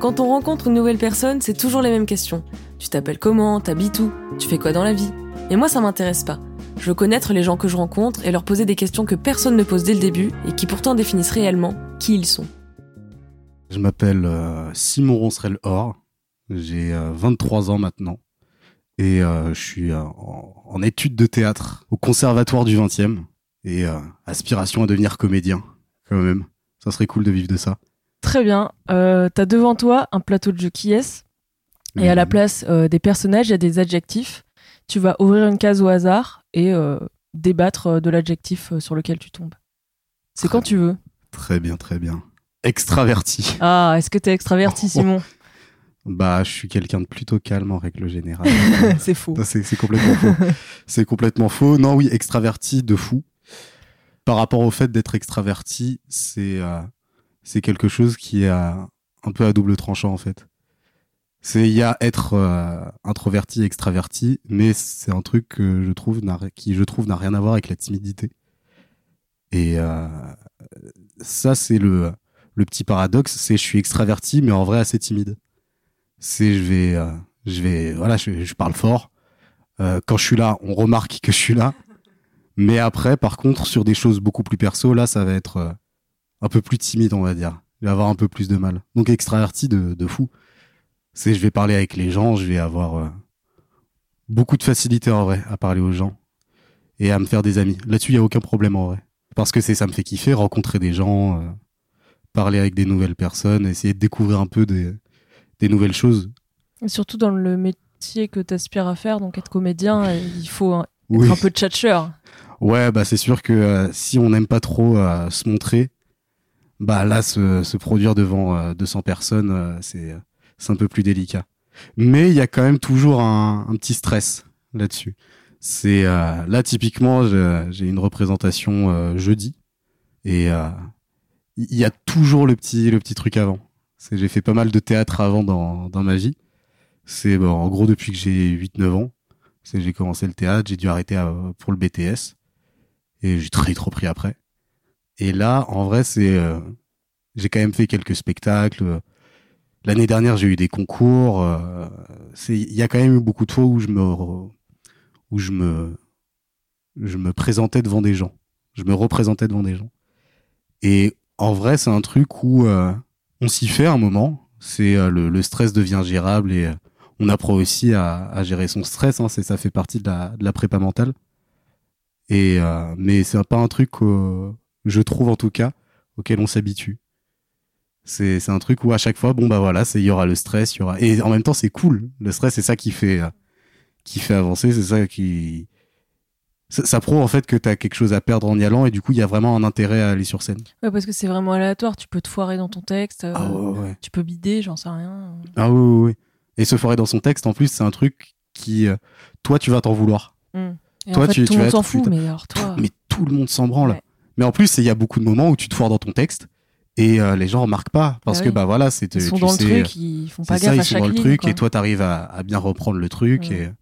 Quand on rencontre une nouvelle personne, c'est toujours les mêmes questions. Tu t'appelles comment? T'habites où? Tu fais quoi dans la vie? Et moi, ça m'intéresse pas. Je veux connaître les gens que je rencontre et leur poser des questions que personne ne pose dès le début et qui pourtant définissent réellement qui ils sont. Je m'appelle euh, Simon Roncerel-Or. J'ai 23 ans maintenant. Et euh, je suis euh, en, études de théâtre au Conservatoire du 20e. Et aspiration à devenir comédien, quand même. Ça serait cool de vivre de ça. Très bien. Euh, T'as devant toi un plateau de jeu qui est. Et à la place des personnages, il y a des adjectifs. Tu vas ouvrir une case au hasard et débattre de l'adjectif sur lequel tu tombes. C'est quand tu veux. Très bien, très bien. Extraverti. Ah, est-ce que t'es extraverti, Simon? Bah, je suis quelqu'un de plutôt calme en règle générale. c'est faux. C'est complètement faux. c'est complètement faux. Non, oui, extraverti de fou. Par rapport au fait d'être extraverti, c'est euh, quelque chose qui est euh, un peu à double tranchant en fait. C'est il y a être euh, introverti, extraverti, mais c'est un truc que je trouve qui je trouve n'a rien à voir avec la timidité. Et euh, ça c'est le le petit paradoxe, c'est je suis extraverti mais en vrai assez timide. C'est je vais je vais voilà, je, parle fort. Quand je suis là, on remarque que je suis là. Mais après, par contre, sur des choses beaucoup plus perso, là, ça va être euh, un peu plus timide, on va dire. Je vais avoir un peu plus de mal. Donc extraverti de, de fou. C'est je vais parler avec les gens, je vais avoir euh, beaucoup de facilité en vrai à parler aux gens et à me faire des amis. Là-dessus, il y a aucun problème en vrai. Parce que c'est ça me fait kiffer, rencontrer des gens, euh, parler avec des nouvelles personnes, essayer de découvrir un peu des, des nouvelles choses. Et surtout dans le métier que tu aspires à faire, donc être comédien, il faut un, oui. un peu tchatcheur. Ouais, bah c'est sûr que euh, si on n'aime pas trop euh, se montrer, bah là se, se produire devant euh, 200 personnes, c'est c'est un peu plus délicat. Mais il y a quand même toujours un, petit stress là-dessus. C'est là typiquement j'ai une représentation jeudi et il y a toujours le petit le petit truc avant. J'ai fait pas mal de théâtre avant dans dans ma vie. C'est bon, en gros depuis que j'ai 8 9 ans, c'est j'ai commencé le théâtre, j'ai dû arrêter pour le BTS et j'ai très trop pris après. Et là, en vrai, c'est euh, j'ai quand même fait quelques spectacles. L'année dernière, j'ai eu des concours. Euh, c'est il y a quand même eu beaucoup de fois où je me où je me je me présentais devant des gens. Je me représentais devant des gens. Et en vrai, c'est un truc où euh, on s'y fait un moment. C'est le, stress devient gérable et on apprend aussi à, à gérer son stress. Hein, c'est ça fait partie de la, de la prépa mentale. Et euh, mais c'est pas un truc, je trouve en tout cas, auquel on s'habitue. C'est c'est un truc où à chaque fois, bon bah voilà, il y aura le stress, il y aura et en même temps c'est cool. Le stress, c'est ça qui fait qui fait avancer, c'est ça qui ça, ça prouve en fait que tu as quelque chose à perdre en y allant et du coup il y a vraiment un intérêt à aller sur scène. Ouais, parce que c'est vraiment aléatoire, tu peux te foirer dans ton texte, euh, ah ouais, ouais. tu peux bider, j'en sais rien. Ah oui, oui, oui. Et se foirer dans son texte en plus, c'est un truc qui, euh, toi tu vas t'en vouloir. Mm. Et toi en fait, tu, tout le monde s'en fout, mais alors toi. Mais tout le monde s'en branle. Ouais. Mais en plus, il y a beaucoup de moments où tu te foires dans ton texte et euh, les gens remarquent pas parce Bah que bah voilà, c'est Ils sont tu dans sais, le truc, ils font pas c'est ça, gaffe ils à sont chaque dans le ligne, truc quoi. et toi t'arrives à, à bien reprendre le truc Ouais.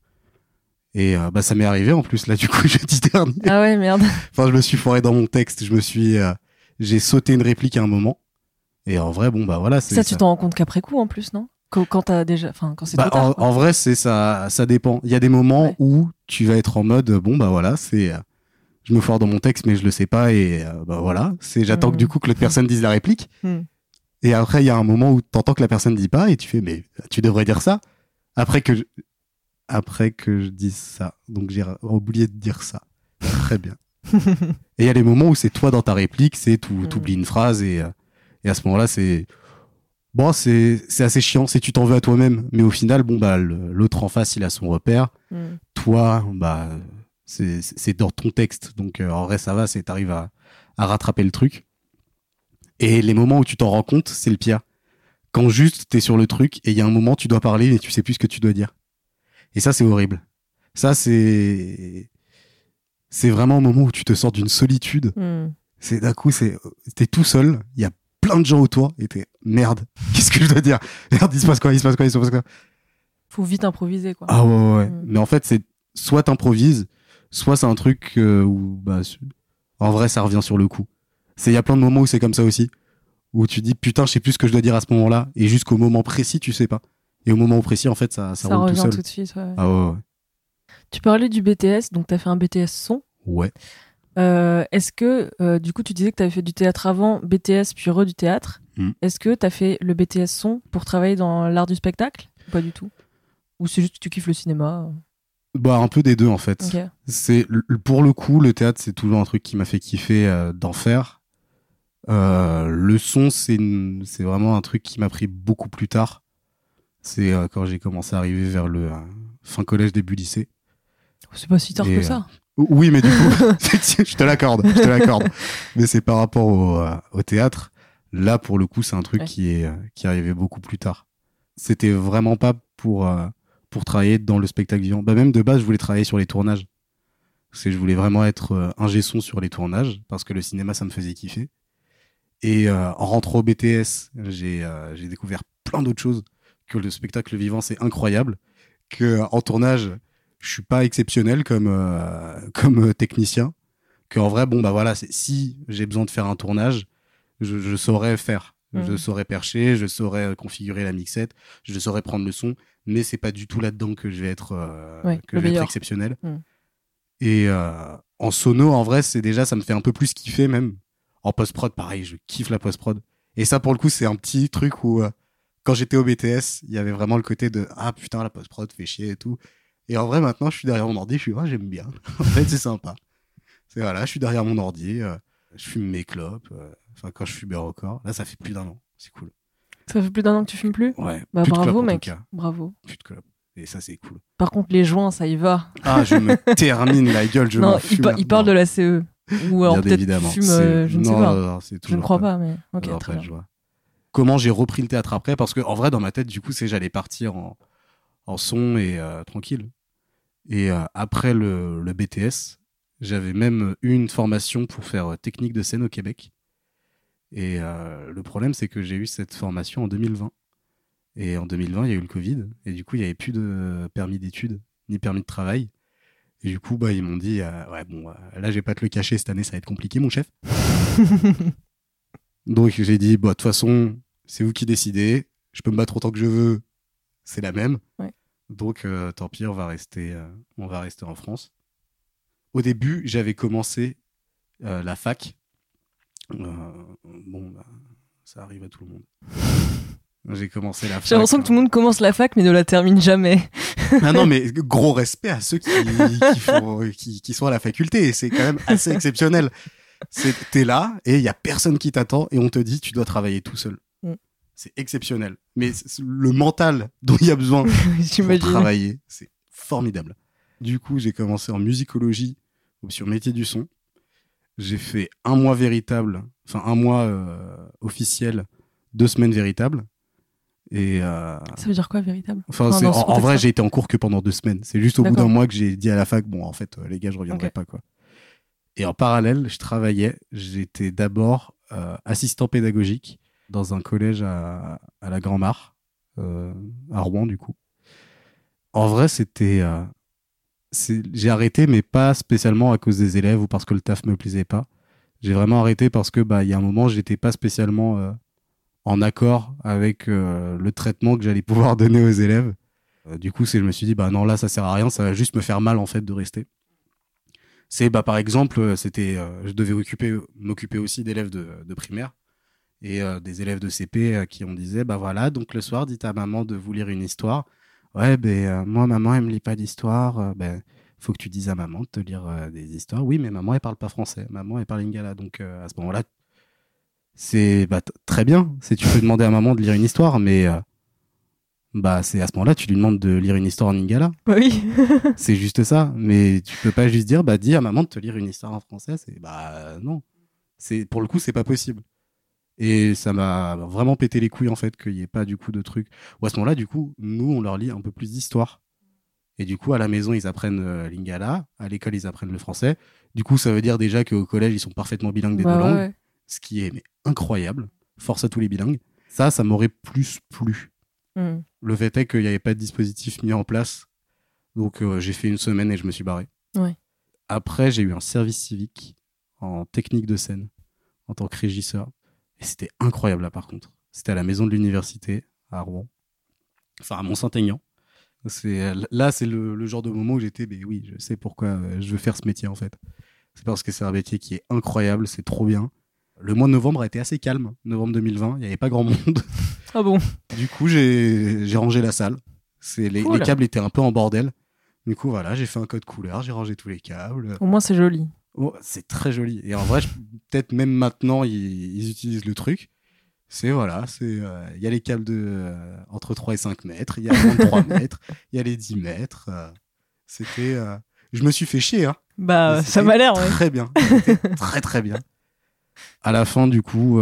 et et euh, bah ça m'est arrivé en plus là du coup jeudi dernier. Ah ouais, merde. Enfin, je me suis foiré dans mon texte, je me suis euh, j'ai sauté une réplique à un moment et en vrai bon bah voilà, c'est Ça, tu t'en rends compte qu'après coup, en plus, non? Quand, quand t'as déjà. Enfin, quand c'est Bah, trop tard. en, vrai, c'est ça, ça dépend. Il y a des moments Ouais. où tu vas être en mode bon bah voilà, c'est euh, je me foire dans mon texte mais je le sais pas et euh, bah voilà, c'est j'attends que du coup que l'autre personne dise la réplique. Hmm. Et après il y a un moment où t'entends que la personne dit pas et tu fais mais tu devrais dire ça après que je... après que je dise ça. Donc j'ai oublié de dire ça. Très bien. et il y a les moments où c'est toi dans ta réplique, c'est tout Mhm. t'oublies une phrase et euh, et à ce moment-là c'est bon c'est assez chiant, c'est tu t'en veux à toi-même mais au final bon bah l'autre en face il a son repère Hmm. toi, bah, c'est dans ton texte. Donc, euh, en vrai, ça va, c'est t'arrives à, à rattraper le truc. Et les moments où tu t'en rends compte, c'est le pire. Quand juste t'es sur le truc et il y a un moment tu dois parler mais tu sais plus ce que tu dois dire. Et ça, c'est horrible. Ça, c'est c'est vraiment un moment où tu te sors d'une solitude. Hmm. C'est d'un coup, c'est t'es tout seul. Il y a plein de gens autour et t'es merde. Qu'est-ce que je dois dire? Merde, il se passe quoi Il se passe quoi Il se passe quoi? Faut vite improviser, quoi. ah ouais, ouais, ouais. Mm. Mais en fait, c'est soit t'improvises, soit c'est un truc euh, où, bah, en vrai, ça revient sur le coup. C'est, il y a plein de moments où c'est comme ça aussi. où tu dis putain, je sais plus ce que je dois dire à ce moment-là, et jusqu'au moment précis, tu sais pas. Et au moment précis, en fait, ça, ça, Ça roule tout revient seul. tout de suite. ouais. Ah ouais, ouais. Tu parlais du BTS, donc tu as fait un BTS son. Ouais. Euh, Est-ce que, euh, du coup, tu disais que tu avais fait du théâtre avant, BTS, puis re du théâtre. Mm. Est-ce que tu as fait le BTS son pour travailler dans l'art du spectacle Ou Pas du tout? Ou c'est juste que tu kiffes le cinéma? Bah, un peu des deux, en fait. C'est pour le coup le théâtre c'est toujours un truc qui m'a fait kiffer euh, d'en faire. Euh, le son c'est vraiment un truc qui m'a pris beaucoup plus tard. C'est quand j'ai commencé à arriver vers le fin collège début lycée. C'est pas si tard Et, que ça. Oui mais du coup je te l'accorde, je te l'accorde. Mais c'est par rapport au, euh, au théâtre. Là pour le coup c'est un truc Ouais. qui est euh, qui arrivait beaucoup plus tard. C'était vraiment pas pour euh, pour travailler dans le spectacle vivant. Bah même de base je voulais travailler sur les tournages. Parce que je voulais vraiment être euh, ingé son sur les tournages parce que le cinéma ça me faisait kiffer. Et en rentrant au BTS, j'ai j'ai découvert plein d'autres choses que le spectacle vivant c'est incroyable que en tournage je suis pas exceptionnel comme euh, comme euh, technicien. Que en vrai bon bah voilà si j'ai besoin de faire un tournage je, je saurais faire. Je Mhm. saurais percher je saurais euh, configurer la mixette je saurais prendre le son mais c'est pas du tout là-dedans que je vais être euh, Ouais, que je vais être exceptionnel. Mhm. et euh, en sono en vrai c'est déjà ça me fait un peu plus kiffer même. En post prod pareil je kiffe la post prod et ça pour le coup c'est un petit truc où euh, quand j'étais au BTS il y avait vraiment le côté de ah putain la post prod fait chier et tout et en vrai maintenant je suis derrière mon ordi je suis ah j'aime bien. En fait c'est sympa. C'est voilà je suis derrière mon ordi euh, je fume mes clopes euh, enfin quand je fumais encore là ça fait plus d'un an c'est cool. Ça fait plus d'un an que tu fumes plus? Ouais Bah plus bravo mec, bravo. plus de clopes. Et ça c'est cool. Par contre les joints ça y va. ah je me termine la gueule je non, il, pa- il parle de la CE. Ou alors Bien peut-être euh, je ne sais non, pas. non, Je ne crois pas, mais ok, très. Comment j'ai repris le théâtre après? Parce que en vrai, dans ma tête, du coup, c'est j'allais partir en, en son et euh, tranquille. Et euh, après le, le BTS, j'avais même eu une formation pour faire euh, technique de scène au Québec. Et le problème, c'est que j'ai eu cette formation en 2020. Et en 2020, il y a eu le Covid. Et du coup, il n'y avait plus de permis d'études, ni permis de travail. Et du coup, bah, ils m'ont dit, euh, ouais, bon, euh, là, je vais pas te le cacher, cette année, ça va être compliqué, mon chef. Donc j'ai dit, bah, de toute façon, c'est vous qui décidez. Je peux me battre autant que je veux. C'est la même. Ouais. Donc euh, tant pis, on va rester, euh, on va rester en France. Au début, j'avais commencé euh, la fac. Bon, bah, ça arrive à tout le monde. J'ai commencé la fac. J'ai l'impression que tout le monde commence la fac mais ne la termine jamais. Ah non, mais gros respect à ceux qui, qui, font- qui, qui sont à la faculté. C'est quand même assez exceptionnel. T'es là et il y a personne qui t'attend et on te dit tu dois travailler tout seul. C'est exceptionnel. Mais le mental dont il y a besoin pour travailler, c'est formidable. Du coup, j'ai commencé en musicologie, option métier du son. J'ai fait un mois véritable, enfin un mois euh, officiel, deux semaines véritables. Et euh, Ça veut dire quoi véritable? Enfin, Enfin, en, vrai, j'ai été en cours que pendant deux semaines. C'est juste au bout d'un mois que j'ai dit à la fac, bon, en fait, euh, les gars, je reviendrai pas, quoi. Et en parallèle, je travaillais. J'étais d'abord assistant pédagogique dans un collège à, la Grand-Mare, euh, à Rouen, du coup. En vrai, c'était. euh, j'ai arrêté, mais pas spécialement à cause des élèves ou parce que le taf me plaisait pas. J'ai vraiment arrêté parce que, bah, il y a un moment, j'étais pas spécialement euh, en accord avec le traitement que j'allais pouvoir donner aux élèves. Du coup, je me suis dit, bah non, là, ça sert à rien, ça va juste me faire mal, en fait, de rester. C'est, bah, par exemple, c'était, je devais occuper, m'occuper aussi d'élèves de, de primaire et euh, des élèves de CP euh, qui on disait, bah voilà, donc le soir, dites à maman de vous lire une histoire. Ouais, ben, euh, moi, maman, elle me lit pas d'histoire, ben, faut que tu dises à maman de te lire des histoires. Oui, mais maman, elle parle pas français. Maman, elle parle lingala. Donc, à ce moment-là, c'est bah, très bien. C'est tu peux demander à maman de lire une histoire, mais bah c'est à ce moment-là tu lui demandes de lire une histoire en lingala. Bah oui. C'est juste ça. Mais tu peux pas juste dire bah dis à maman de te lire une histoire en français. C'est bah non. C'est pour le coup c'est pas possible. Et ça m'a vraiment pété les couilles en fait qu'il y ait pas du coup de trucs. Ou à ce moment-là du coup nous on leur lit un peu plus d'histoire. Et du coup à la maison ils apprennent euh, lingala, à l'école ils apprennent le français. Du coup ça veut dire déjà qu'au collège ils sont parfaitement bilingues des Bah deux langues ouais. ce qui est mais, incroyable. Force à tous les bilingues. Ça, ça m'aurait plus plu. Hmm. Le fait est qu'il n'y avait pas de dispositif mis en place. Donc euh, j'ai fait une semaine et je me suis barré. Ouais. Après, j'ai eu un service civique en technique de scène en tant que régisseur. C'était incroyable là par contre. C'était à la maison de l'université à Rouen, enfin à Mont-Saint-Aignan. C'est là, c'est le, le genre de moment où j'étais, mais oui, je sais pourquoi euh, je veux faire ce métier en fait. C'est parce que c'est un métier qui est incroyable, c'est trop bien. Le mois de novembre a été assez calme, novembre 2020, il n'y avait pas grand monde. Ah bon? Du coup, j'ai j'ai rangé la salle. C'est les, Cool. les câbles étaient un peu en bordel. Du coup, voilà, j'ai fait un code couleur, j'ai rangé tous les câbles. Au moins, c'est joli. Oh, c'est très joli. Et en vrai, peut-être même maintenant, ils, ils utilisent le truc. C'est voilà, c'est euh, il y a les câbles de euh, entre 3 et 5 mètres, il y a 23 mètres, il y a les 10 mètres. euh, C'était, je me suis fait chier. Hein. Bah, ça m'a l'air, ouais. Très bien, très très bien. À la fin, du coup,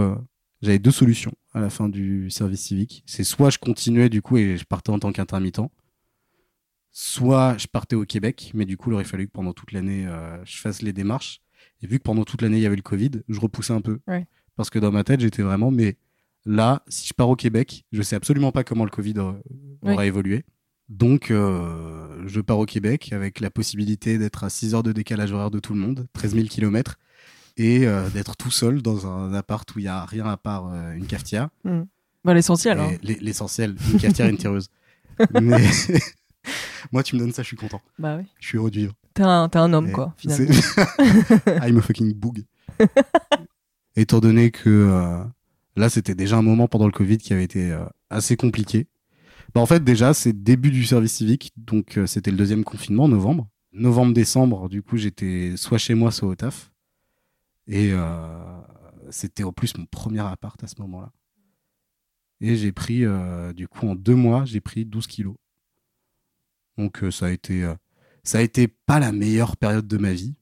j'avais deux solutions. À la fin du service civique, c'est soit je continuais du coup et je partais en tant qu'intermittent, soit je partais au Québec, mais du coup, il aurait fallu que pendant toute l'année, euh, je fasse les démarches. Et vu que pendant toute l'année, il y avait le Covid, je repoussais un peu. Ouais. Parce que dans ma tête, j'étais vraiment, mais là, si je pars au Québec, je sais absolument pas comment le Covid aura, aura évolué. Donc, euh, je pars au Québec avec la possibilité d'être à 6 heures de décalage horaire de tout le monde, 13 000 km, et euh, d'être tout seul dans un appart où il y a rien à part euh, une cafetière. Bah, l'essentiel, hein. L'essentiel, une cafetière et une tireuse. Mais moi, tu me donnes ça, je suis content. Bah oui. Je suis heureux de vivre. T'es un, un homme, Et quoi, finalement. I'm a fucking boog. Étant donné que euh, là, c'était déjà un moment pendant le Covid qui avait été euh, assez compliqué. Bah, en fait, déjà, c'est le début du service civique, donc euh, c'était le deuxième confinement, novembre. Novembre-décembre, du coup, j'étais soit chez moi, soit au taf. Et c'était en plus mon premier appart à ce moment-là. Et j'ai pris, du coup, en deux mois, j'ai pris 12 kilos. Donc, euh, ça a été, euh, ça a été pas la meilleure période de ma vie.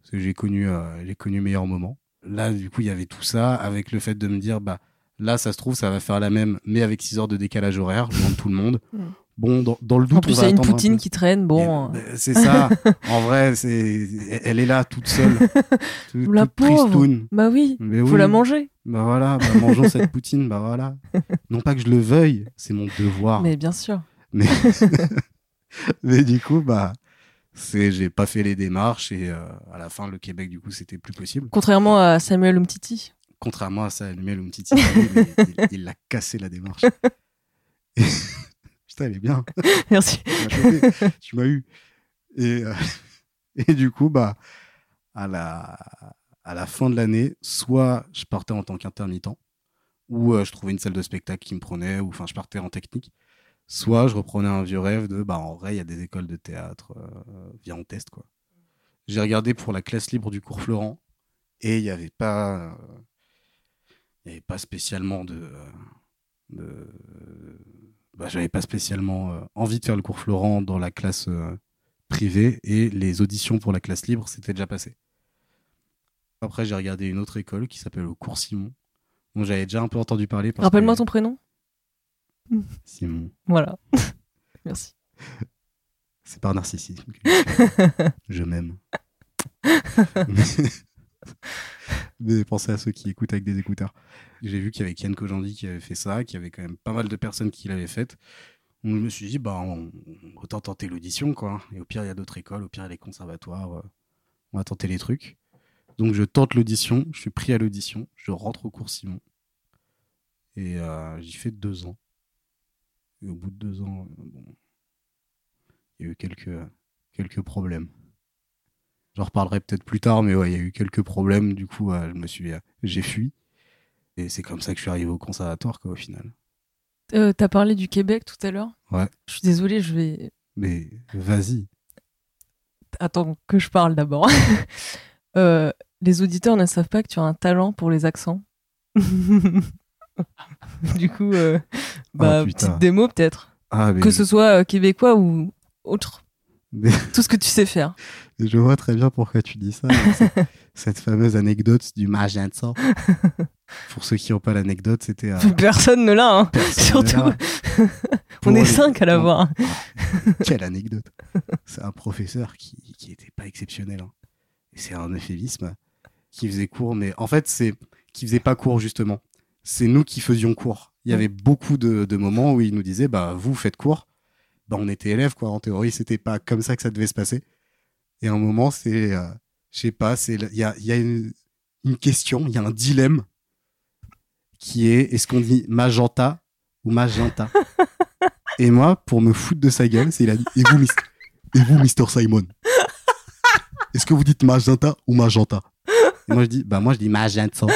Parce que j'ai connu, euh, j'ai connu meilleurs moments. Là, du coup, il y avait tout ça avec le fait de me dire, bah, là, ça se trouve, ça va faire la même, mais avec 6 heures de décalage horaire, loin de tout le monde. Mm. Bon, dans, dans le doute, En plus, il y a une un poutine qui traîne, bon. Bah, c'est ça. en vrai, c'est, elle est là toute seule. toute, La toute pauvre. tristoune. Bah oui, Mais faut oui. la manger. Bah voilà, bah, mangeons cette poutine, bah voilà. Non pas que je le veuille, c'est mon devoir. Mais bien sûr. Mais, mais du coup, bah, c'est, j'ai pas fait les démarches et euh, à la fin, le Québec, du coup, c'était plus possible. Contrairement à Samuel Umtiti. Contrairement à Samuel Umtiti, il, il- il l'a cassé la démarche. Et- Putain, elle est bien. Merci. Tu m'as chopé. tu m'as eu. Et, euh, et du coup, bah, à la, à la fin de l'année, soit je partais en tant qu'intermittent, ou euh, je trouvais une salle de spectacle qui me prenait, ou enfin, je partais en technique, soit je reprenais un vieux rêve de, bah, en vrai, il y a des écoles de théâtre, euh, viens, on teste, quoi. J'ai regardé pour la classe libre du cours Florent, et il n'y avait pas, euh, il y avait pas spécialement de, euh, de bah, j'avais pas spécialement euh, envie de faire le cours Florent dans la classe privée et les auditions pour la classe libre c'était déjà passé. Après j'ai regardé une autre école qui s'appelle le cours Simon dont j'avais déjà un peu entendu parler. Rappelle-moi que- ton prénom. Simon. Voilà. Merci. C'est par narcissisme. que je- je m'aime. Mais... Pensez à ceux qui écoutent avec des écouteurs. J'ai vu qu'il y avait Ken Kojandi qui avait fait ça, qu'il y avait quand même pas mal de personnes qui l'avaient faite. Donc, je me suis dit, bah, on- autant tenter l'audition, quoi. Et au pire, il y a d'autres écoles, au pire, il y a les conservatoires. euh, on va tenter les trucs. Donc, je tente l'audition, je suis pris à l'audition, je rentre au cours Simon. Et euh, j'y fais deux ans. Et au bout de deux ans, euh, bon, il y a eu quelques, quelques problèmes. J'en reparlerai peut-être plus tard, mais ouais, il y a eu quelques problèmes. Du coup, je me suis, euh, j'ai fui. Et c'est comme ça que je suis arrivé au conservatoire, quoi, au final. Euh, T'as parlé du Québec tout à l'heure Ouais. Je suis désolée, je vais. Mais vas-y. Attends que je parle d'abord. Euh, les auditeurs ne savent pas que tu as un talent pour les accents. du coup, euh, bah, Oh, putain. petite démo peut-être. Ah, mais, Que ce soit euh, québécois ou autre. mais Tout ce que tu sais faire. je vois très bien pourquoi tu dis ça. Cette fameuse anecdote du magenta. Pour ceux qui n'ont pas l'anecdote, c'était. euh, Personne ne l'a, hein. Surtout. là. On est cinq à l'avoir. Ah, quelle anecdote. C'est un professeur qui, qui était pas exceptionnel. hein. C'est un euphémisme qui faisait cours, mais en fait, c'est qui faisait pas cours justement. C'est nous qui faisions cours. Il y avait beaucoup de, de moments où il nous disait, bah, vous faites cours. Bah, on était élèves, quoi. En théorie, c'était pas comme ça que ça devait se passer. Et à un moment, c'est, euh, je sais pas, c'est, il y a, y a une, une question, il y a un dilemme. qui est est-ce qu'on dit magenta ou magenta? Et moi, pour me foutre de sa gueule, c'est il a dit et vous, Mis- et vous, Mr. Simon? Est-ce que vous dites magenta ou magenta? Et moi je dis bah moi je dis magenta.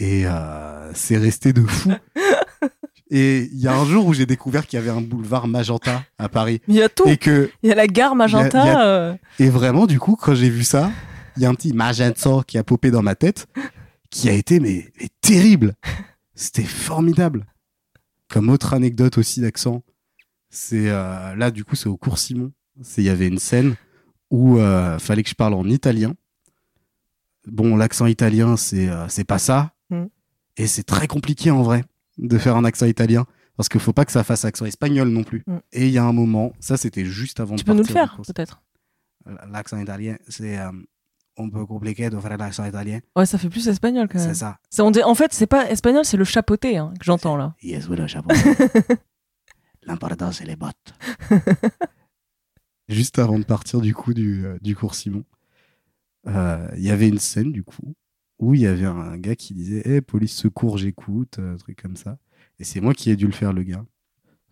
Et euh, c'est resté de fou. Et il y a un jour où j'ai découvert qu'il y avait un boulevard magenta à Paris Il y a tout. et que Il y a la gare Magenta. Y a- euh, et vraiment, du coup, quand j'ai vu ça, il y a un petit magenta qui a popé dans ma tête, qui a été mais, mais terrible. C'était formidable. Comme autre anecdote aussi d'accent, c'est euh, là du coup c'est au cours Simon. C'est il y avait une scène où euh, fallait que je parle en italien. Bon, l'accent italien c'est c'est pas ça. Et c'est très compliqué en vrai de faire un accent italien parce qu'il faut pas que ça fasse accent espagnol non plus. Mm. Et il y a un moment, ça c'était juste avant Tu de peux nous le partir faire, peut-être? L'accent italien, c'est euh, un peu compliqué de faire l'accent italien. Ouais, ça fait plus espagnol quand même. C'est ça. C'est- on dit- En fait, c'est pas espagnol, c'est le chapeauté hein, que j'entends là. Yes, oui, le chapeau. L'important, c'est les bottes. Juste avant de partir du coup du, euh, du cours Simon, euh, il y avait une scène du coup où il y avait un gars qui disait Eh, police secours, j'écoute, un truc comme ça. Et c'est moi qui ai dû le faire, le gars.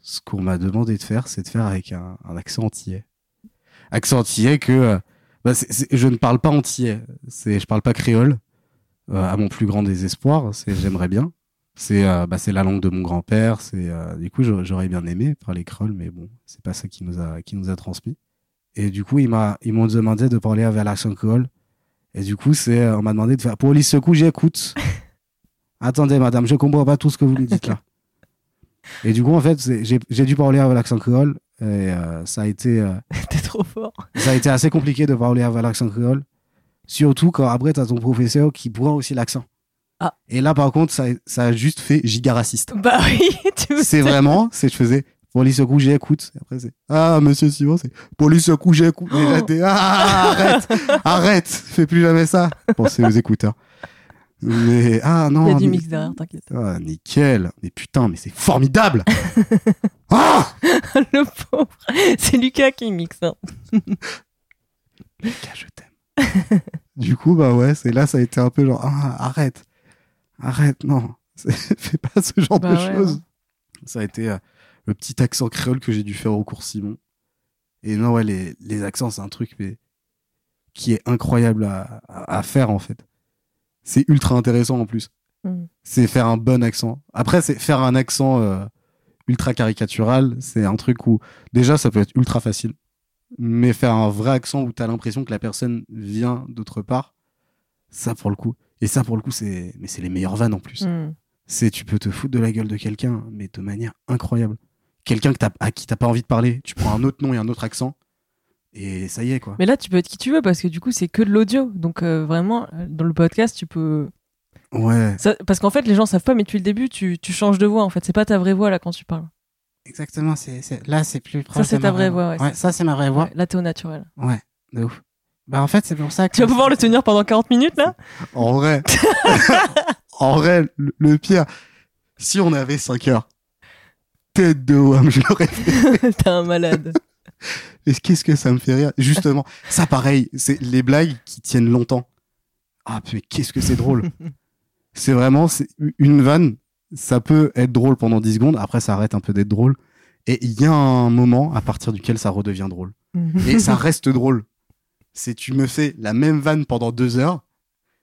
Ce qu'on m'a demandé de faire, c'est de faire avec un, accent antillais. Accent antillais que euh, bah, je ne parle pas antillais, c'est je parle pas créole. euh, à mon plus grand désespoir, c'est j'aimerais bien. C'est euh, bah, la langue de mon grand-père. C'est euh, du coup j'aurais bien aimé parler créole, mais bon, c'est pas ça qui nous a qui nous a transmis. Et du coup, il m'a ils m'ont demandé de parler avec l'accent créole. Et du coup, c'est euh, on m'a demandé de faire police secours, j'écoute. Attendez, madame, je comprends pas tout ce que vous me dites là. Et du coup, en fait, j'ai dû parler avec l'accent créole. Et euh, ça a été euh, T'es trop fort. ça a été assez compliqué de parler avec l'accent créole. Surtout quand après, t'as ton professeur qui prend aussi l'accent. Ah. Et là, par contre, ça, ça a juste fait giga raciste. Bah oui, tu me C'est vraiment, c'est je faisais police coup j'écoute. Après, c'est ah, monsieur Simon, c'est police coup j'écoute. Et là, t'es ah, arrête, arrête, fais plus jamais ça. Pensez aux écouteurs. Mais ah non. Il y a du mais- mix derrière, t'inquiète. Ah, nickel. Mais putain, mais c'est formidable. ah le pauvre. C'est Lucas qui mixe. hein. Lucas, je t'aime. du coup, bah ouais, c'est là, ça a été un peu genre, ah, arrête, arrête, non, fais pas ce genre Bah de ouais, choses. Ça a été euh, le petit accent créole que j'ai dû faire au cours Simon. Et non, ouais, les, les accents, c'est un truc mais, qui est incroyable à, à- à faire, en fait. C'est ultra intéressant en plus. Mm. C'est faire un bon accent. Après, c'est faire un accent euh, ultra caricatural, c'est un truc où, déjà, ça peut être ultra facile mais faire un vrai accent où t'as l'impression que la personne vient d'autre part, ça pour le coup. Et ça pour le coup, c'est mais c'est les meilleures vannes en plus. Hmm. C'est tu peux te foutre de la gueule de quelqu'un, mais de manière incroyable. Quelqu'un que t'as- à qui t'as pas envie de parler, tu prends un autre nom et un autre accent, et ça y est quoi. Mais là, tu peux être qui tu veux parce que du coup, c'est que de l'audio. Donc euh, vraiment, euh, dans le podcast, tu peux. Ouais, Ça- parce qu'en fait, les gens savent pas, mais depuis le début, tu, tu changes de voix. En fait, c'est pas ta vraie voix là quand tu parles. exactement. C'est c'est- là c'est plus Ça, c'est ta vraie voix. Ouais, ça c'est ma vraie voix. Ouais, là, t'es au naturel. Ouais, de ouf. Bah en fait c'est pour ça que Tu vas pouvoir le tenir pendant 40 minutes là? En vrai, en vrai, le, le pire, si on avait 5 heures, tête de homme, je l'aurais fait. T'es un malade. Mais qu'est-ce que ça me fait rire? Justement, ça pareil, c'est les blagues qui tiennent longtemps. Ah, mais qu'est-ce que c'est drôle C'est vraiment une vanne, ça peut être drôle pendant 10 secondes, après ça arrête un peu d'être drôle. Et il y a un moment à partir duquel ça redevient drôle. Et ça reste drôle. C'est tu me fais la même vanne pendant deux heures,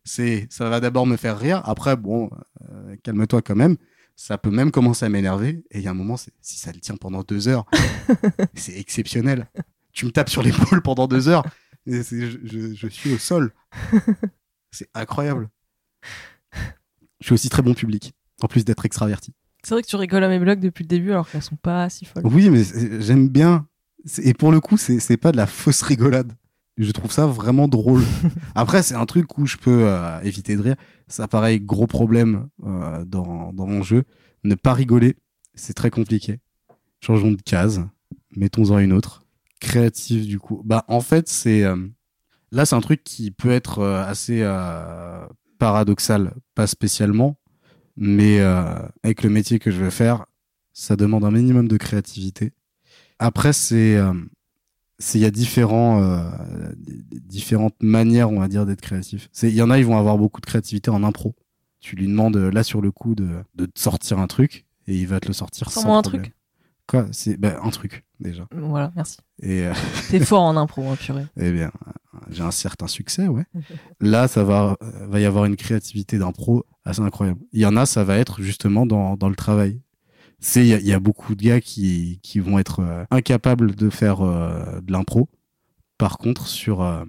c'est ça va d'abord me faire rire. Après, bon, euh, calme-toi quand même. Ça peut même commencer à m'énerver. Et il y a un moment, si ça le tient pendant deux heures, c'est exceptionnel. Tu me tapes sur l'épaule pendant deux heures, et je, je- je suis au sol. C'est incroyable. Je suis aussi très bon public, en plus d'être extraverti. C'est vrai que tu rigoles à mes blagues depuis le début alors qu'elles sont pas si folles. Oui, mais j'aime bien. Et pour le coup, c'est pas de la fausse rigolade. Je trouve ça vraiment drôle. Après, c'est un truc où je peux euh, éviter de rire. Ça pareil, gros problème euh, dans, dans mon jeu. Ne pas rigoler, c'est très compliqué. Changeons de case. Mettons-en une autre. Créatif, du coup. Bah, en fait, c'est. euh, là, c'est un truc qui peut être assez paradoxal. Pas spécialement. Mais avec le métier que je veux faire, ça demande un minimum de créativité. Après, c'est- il y a différents euh, différentes manières, on va dire, d'être créatif. C'est il y en a, ils vont avoir beaucoup de créativité en impro. Tu lui demandes là sur le coup de, de te sortir un truc et il va te le sortir Sans sans moi un truc. Quoi C'est bah, un truc déjà. Voilà, merci. Et euh, T'es fort en impro, hein, purée. eh bien, euh, j'ai un certain succès, ouais. Là, ça va, euh, va y avoir une créativité d'impro assez incroyable. Il y en a, ça va être justement dans, dans le travail. C'est, il y a, il y a beaucoup de gars qui, qui vont être euh, incapables de faire euh, de l'impro. Par contre, sur euh,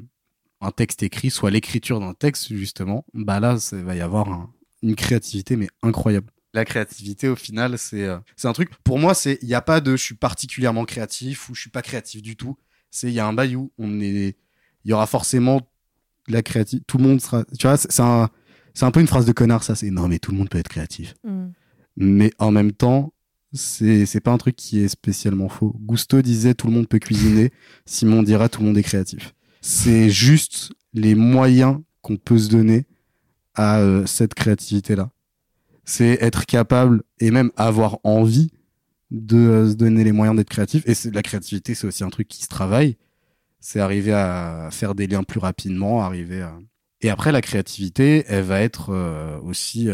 un texte écrit, soit l'écriture d'un texte, justement, bah là, ça va y avoir un- une créativité, mais incroyable. La créativité, au final, c'est c'est un truc. Pour moi, c'est il n'y a pas de je suis particulièrement créatif ou je suis pas créatif du tout. C'est il y a un bayou. On est, il y aura forcément de la créativité. Tout le monde sera. Tu vois, c'est un, un peu une phrase de connard. Ça, c'est non, mais tout le monde peut être créatif. Mm. Mais en même temps, c'est c'est pas un truc qui est spécialement faux. Gusto disait tout le monde peut cuisiner. Simon dira tout le monde est créatif. C'est juste les moyens qu'on peut se donner à euh, cette créativité-là. C'est être capable et même avoir envie de euh, se donner les moyens d'être créatif. Et c'est- la créativité, c'est aussi un truc qui se travaille. C'est arriver à faire des liens plus rapidement, arriver à... Et après, la créativité, elle va être euh, aussi,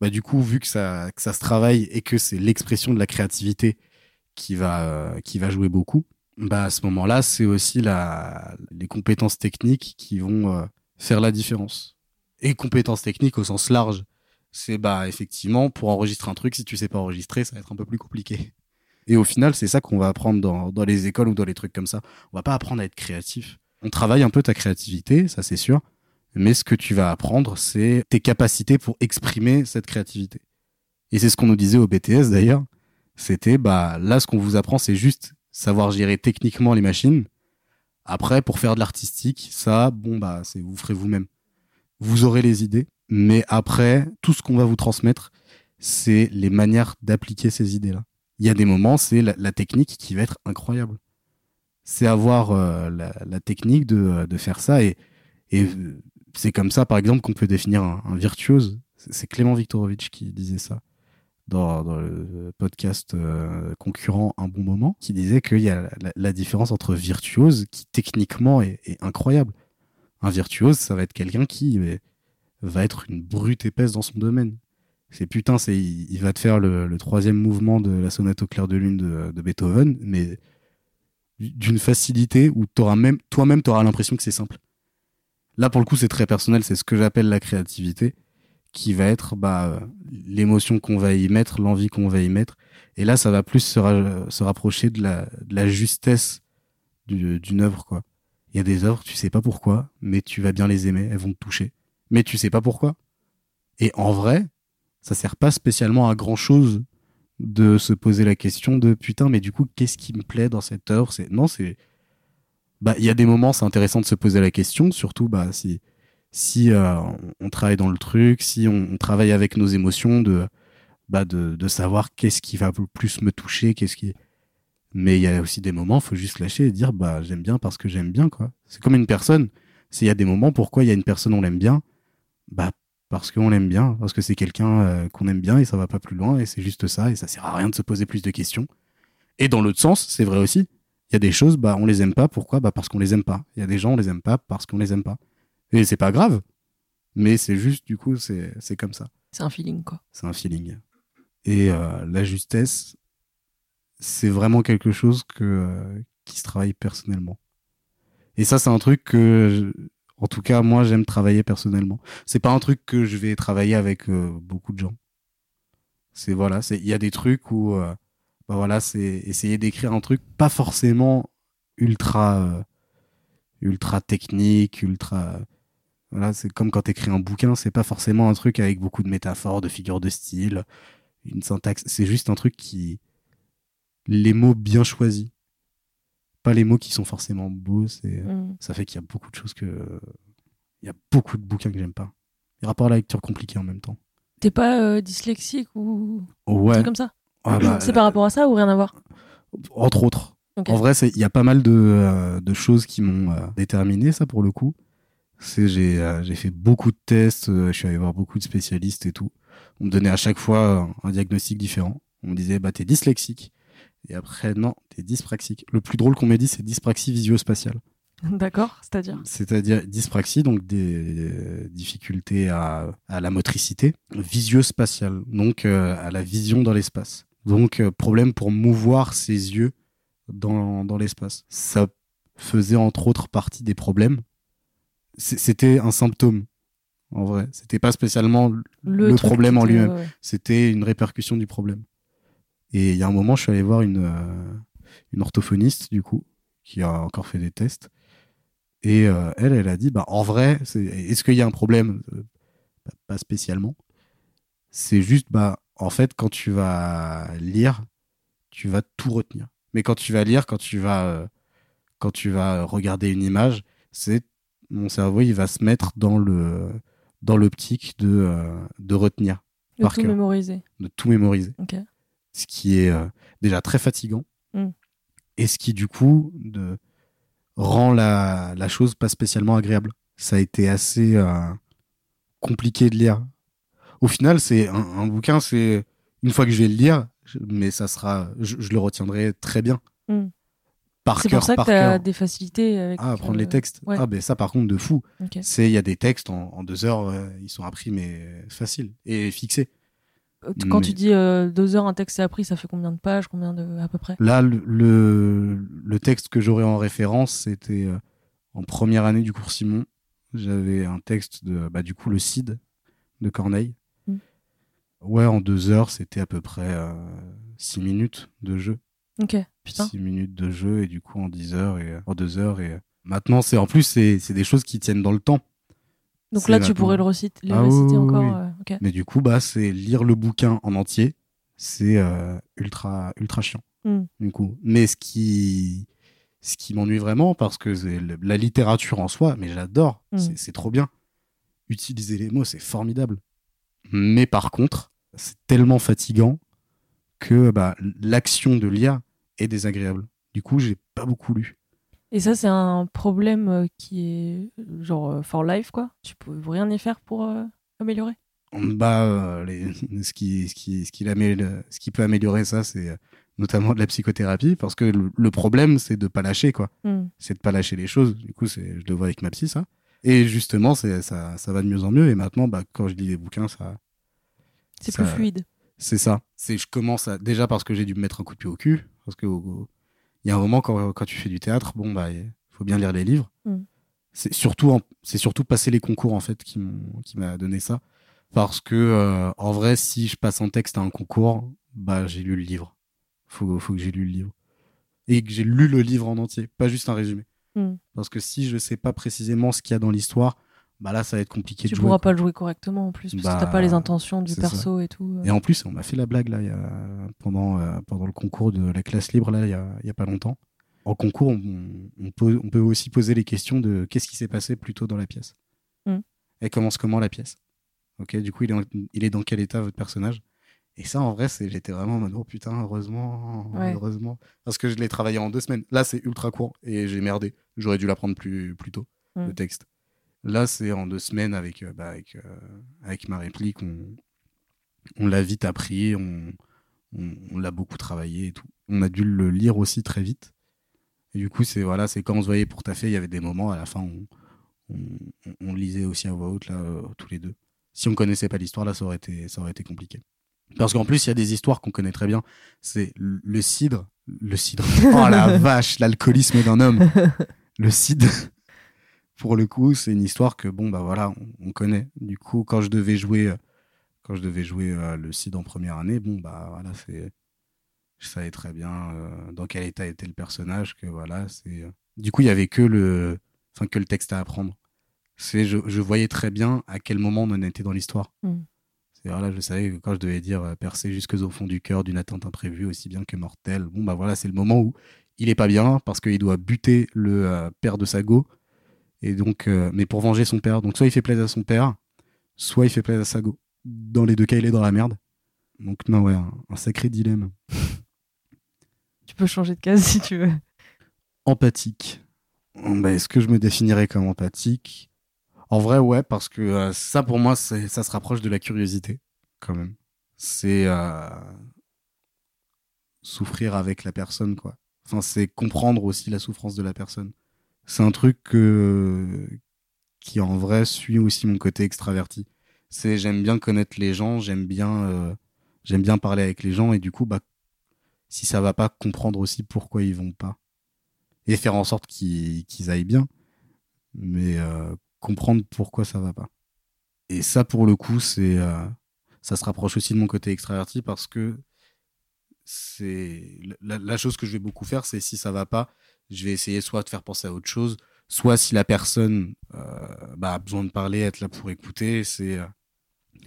bah, du coup, vu que ça, que ça se travaille et que c'est l'expression de la créativité qui va, euh, qui va jouer beaucoup, bah, à ce moment-là, c'est aussi la, les compétences techniques qui vont euh, faire la différence. Et compétences techniques au sens large, c'est bah effectivement pour enregistrer un truc, si tu sais pas enregistrer, ça va être un peu plus compliqué. Et au final, c'est ça qu'on va apprendre dans, dans les écoles ou dans les trucs comme ça. On va pas apprendre à être créatif. On travaille un peu ta créativité, ça c'est sûr. Mais ce que tu vas apprendre, c'est tes capacités pour exprimer cette créativité. Et c'est ce qu'on nous disait au BTS d'ailleurs. C'était, bah, là, ce qu'on vous apprend, c'est juste savoir gérer techniquement les machines. Après, pour faire de l'artistique, ça, bon, bah, c'est, vous ferez vous-même. Vous aurez les idées. Mais après, tout ce qu'on va vous transmettre, c'est les manières d'appliquer ces idées-là. Il y a des moments, c'est la, technique qui va être incroyable. C'est avoir euh, la, la technique de, de faire ça et, et euh, c'est comme ça, par exemple, qu'on peut définir un, virtuose. C'est Clément Viktorovitch qui disait ça dans, le podcast euh, concurrent Un bon moment, qui disait qu'il y a la, différence entre virtuose, qui techniquement est, incroyable. Un virtuose, ça va être quelqu'un qui va être une brute épaisse dans son domaine. C'est putain, c'est il, va te faire le, troisième mouvement de la sonate au clair de lune de, Beethoven, mais d'une facilité où t'auras même toi-même t'auras l'impression que c'est simple. Là pour le coup c'est très personnel, c'est ce que j'appelle la créativité, qui va être bah l'émotion qu'on va y mettre, l'envie qu'on va y mettre, et là ça va plus se, ra- se rapprocher de la, justesse du- d'une œuvre quoi. Il y a des œuvres tu sais pas pourquoi, mais tu vas bien les aimer, elles vont te toucher, mais tu sais pas pourquoi. Et en vrai, ça sert pas spécialement à grand chose de se poser la question de putain mais du coup qu'est-ce qui me plaît dans cette œuvre? Non c'est bah il y a des moments c'est intéressant de se poser la question surtout bah si si euh, on, travaille dans le truc si on, travaille avec nos émotions de bah de, savoir qu'est-ce qui va plus me toucher qu'est-ce qui mais il y a aussi des moments faut juste lâcher et dire bah j'aime bien parce que j'aime bien c'est comme une personne s'il y a des moments pourquoi il y a une personne on l'aime bien? Bah parce qu'on l'aime bien, parce que c'est quelqu'un euh, qu'on aime bien et ça va pas plus loin et c'est juste ça et ça sert à rien de se poser plus de questions. Et dans l'autre sens, c'est vrai aussi. Il y a des choses, bah on les aime pas. Pourquoi? Bah parce qu'on les aime pas. Il y a des gens on les aime pas parce qu'on les aime pas. Et c'est pas grave, mais c'est juste du coup c'est c'est comme ça. C'est un feeling, quoi. C'est un feeling. Et euh, la justesse, c'est vraiment quelque chose que euh, qui se travaille personnellement. Et ça c'est un truc que je- en tout cas, moi, j'aime travailler personnellement. C'est pas un truc que je vais travailler avec euh, beaucoup de gens. C'est voilà, c'est il y a des trucs où euh, bah voilà, c'est essayer d'écrire un truc pas forcément ultra euh, ultra technique, ultra voilà, c'est comme quand t'écris un bouquin, c'est pas forcément un truc avec beaucoup de métaphores, de figures de style, une syntaxe, c'est juste un truc qui les mots bien choisis. Pas les mots qui sont forcément beaux, c'est Mm. ça fait qu'il y a beaucoup de choses que. Il y a beaucoup de bouquins que j'aime pas. Les rapports à la lecture compliqués en même temps. T'es pas euh, dyslexique ou Ouais. comme ça? Ah bah, C'est par rapport à ça ou rien à voir? Entre autres. En vrai, il y a pas mal de, euh, de choses qui m'ont euh, déterminé, ça, pour le coup. J'ai euh, j'ai fait beaucoup de tests, je suis allé voir beaucoup de spécialistes et tout. On me donnait à chaque fois un, diagnostic différent. On me disait, bah, t'es dyslexique. Et après, non, t'es dyspraxique. Le plus drôle qu'on m'ait dit, c'est dyspraxie visio-spatiale. D'accord, c'est-à-dire? C'est-à-dire dyspraxie, donc des difficultés à, à la motricité, visio-spatiale, donc à la vision dans l'espace. Donc euh, problème pour mouvoir ses yeux dans, dans l'espace. Ça faisait entre autres partie des problèmes. C'était un symptôme, en vrai. C'était pas spécialement le, problème en lui-même. ouais. C'était une répercussion du problème. Et il y a un moment, je suis allé voir une, euh, une orthophoniste, du coup, qui a encore fait des tests. Et euh, elle, elle a dit, bah, en vrai, est-ce qu'il y a un problème? Pas- Pas spécialement. C'est juste, bah, en fait, quand tu vas lire, tu vas tout retenir. Mais quand tu vas lire, quand tu vas, euh, quand tu vas regarder une image, c'est mon cerveau, il va se mettre dans le dans l'optique de, euh, de retenir, De par tout cœur. mémoriser. de tout mémoriser ce qui est euh, déjà très fatigant Mm. et ce qui du coup de, rend la, la chose pas spécialement agréable. Ça a été assez compliqué de lire. Au final, c'est un, un bouquin, c'est une fois que je vais le lire, mais ça sera, je, je le retiendrai très bien. Mm. Par C'est cœur, pour ça que tu as des facilités avec. Ah, apprendre euh, les textes. ouais. Ah, ben ça, par contre, de fou. C'est, il y a des textes en, en deux heures, euh, ils sont appris, mais faciles et fixés. Euh, Quand Mais- tu dis euh, deux heures, un texte est appris, ça fait combien de pages Combien de. à peu près? Là, le, le, le texte que j'aurais en référence, c'était euh, en première année du cours Simon. J'avais un texte de, bah, du coup, le Cid de Corneille. Ouais, en deux heures, c'était à peu près euh, six minutes de jeu. Ok, putain. Six minutes de jeu, et du coup, en dix heures, et en deux heures. Et maintenant, c'est en plus, c'est des choses qui tiennent dans le temps. Donc là, tu maintenant- pourrais le reciter, Ah oui, réciter oui, encore. oui. euh. Mais du coup, bah, c'est lire le bouquin en entier. C'est euh, ultra, ultra chiant. Mm. Du coup. Mais ce qui, ce qui m'ennuie vraiment, parce que le- la littérature en soi, mais j'adore. Mm. C'est trop bien. Utiliser les mots, c'est formidable. Mais par contre, c'est tellement fatigant que bah, l'action de lire est désagréable. Du coup, j'ai pas beaucoup lu. Et ça, c'est un problème euh, qui est genre euh, for life, quoi. Tu peux rien y faire pour euh, améliorer. Bah, euh, les- ce, qui, ce, qui, ce, qui ce qui peut améliorer ça, c'est euh, notamment de la psychothérapie, parce que le, le problème, c'est de pas lâcher, quoi. Hmm. C'est de pas lâcher les choses. Du coup, je le vois avec ma psy, ça. Et justement, ça, ça va de mieux en mieux. Et maintenant, bah, quand je lis des bouquins, ça, C'est plus fluide. c'est ça. C'est, je commence à, déjà parce que j'ai dû me mettre un coup de pied au cul, parce que il y a un moment quand, quand tu fais du théâtre, bon, bah, il faut bien lire les livres. Mm. C'est surtout, en- c'est surtout passer les concours, en fait, qui m'a donné ça. Parce que, euh, en vrai, si je passe un texte à un concours, bah, j'ai lu le livre. Faut, faut que j'ai lu le livre. Et que j'ai lu le livre en entier, pas juste un résumé. Mm. Parce que si je sais pas précisément ce qu'il y a dans l'histoire, bah là, ça va être compliqué Tu de pourras jouer. pas le jouer correctement en plus, parce Bah, que t'as pas les intentions du perso et tout. euh. Et en plus, on m'a fait la blague là, il y a, pendant, euh, pendant le concours de la classe libre, là, il y a, il y a pas longtemps. En concours, on, on peut, on peut aussi poser les questions de qu'est-ce qui s'est passé plus tôt dans la pièce. Mm. Elle commence comment la pièce? Ok, du coup, il est, en- il est dans quel état votre personnage? Et ça, en vrai, c'est, j'étais vraiment en mode, oh putain, heureusement, Ouais. heureusement. Parce que je l'ai travaillé en deux semaines. Là, c'est ultra court et j'ai merdé. J'aurais dû l'apprendre plus, plus tôt, Mm. le texte. Là, c'est en deux semaines avec, euh, bah, avec, euh, avec ma réplique. On, on l'a vite appris, on, on, on l'a beaucoup travaillé et tout. On a dû le lire aussi très vite. Et du coup, c'est voilà, c'est quand on se voyait pour taffer, il y avait des moments à la fin où on, on, on lisait aussi à voix haute là, euh, tous les deux. Si on connaissait pas l'histoire, là, ça aurait été, ça aurait été compliqué. Parce qu'en plus, il y a des histoires qu'on connaît très bien. C'est le cidre, le cidre. Oh la vache, l'alcoolisme d'un homme. Le cidre. Pour le coup, c'est une histoire que bon bah voilà, on, on connaît. Du coup, quand je devais jouer, euh, quand je devais jouer euh, le cidre en première année, bon bah voilà, c'est, je savais très bien euh, dans quel état était le personnage. Que voilà, c'est. Du coup, il y avait que le, enfin que le texte à apprendre. C'est, je, je voyais très bien à quel moment on en était dans l'histoire. Mm. Voilà, je savais que quand je devais dire euh, percer jusqu'au fond du cœur d'une atteinte imprévue aussi bien que mortelle. Bon bah voilà, c'est le moment où il est pas bien parce qu'il doit buter le euh, père de Sago. Et donc, euh, mais pour venger son père. Donc soit il fait plaisir à son père, soit il fait plaisir à Sago. Dans les deux cas, il est dans la merde. Donc non ouais, un, un sacré dilemme. Tu peux changer de case si tu veux. Empathique. Bah, Est-ce que je me définirais comme empathique? En vrai, ouais, parce que euh, ça, pour moi, ça se rapproche de la curiosité, quand même. C'est euh, souffrir avec la personne, quoi. Enfin, c'est comprendre aussi la souffrance de la personne. c'est un truc que, qui en vrai suit aussi mon côté extraverti. C'est j'aime bien connaître les gens, j'aime bien, euh, j'aime bien parler avec les gens et du coup, bah, si ça va pas, comprendre aussi pourquoi ils vont pas et faire en sorte qu'ils qu'ils aillent bien, mais euh, comprendre pourquoi ça va pas. Et ça, pour le coup, c'est euh, ça se rapproche aussi de mon côté extraverti parce que c'est la, chose que je vais beaucoup faire, c'est si ça va pas, je vais essayer soit de faire penser à autre chose, soit si la personne euh, bah, a besoin de parler, être là pour écouter, c'est euh,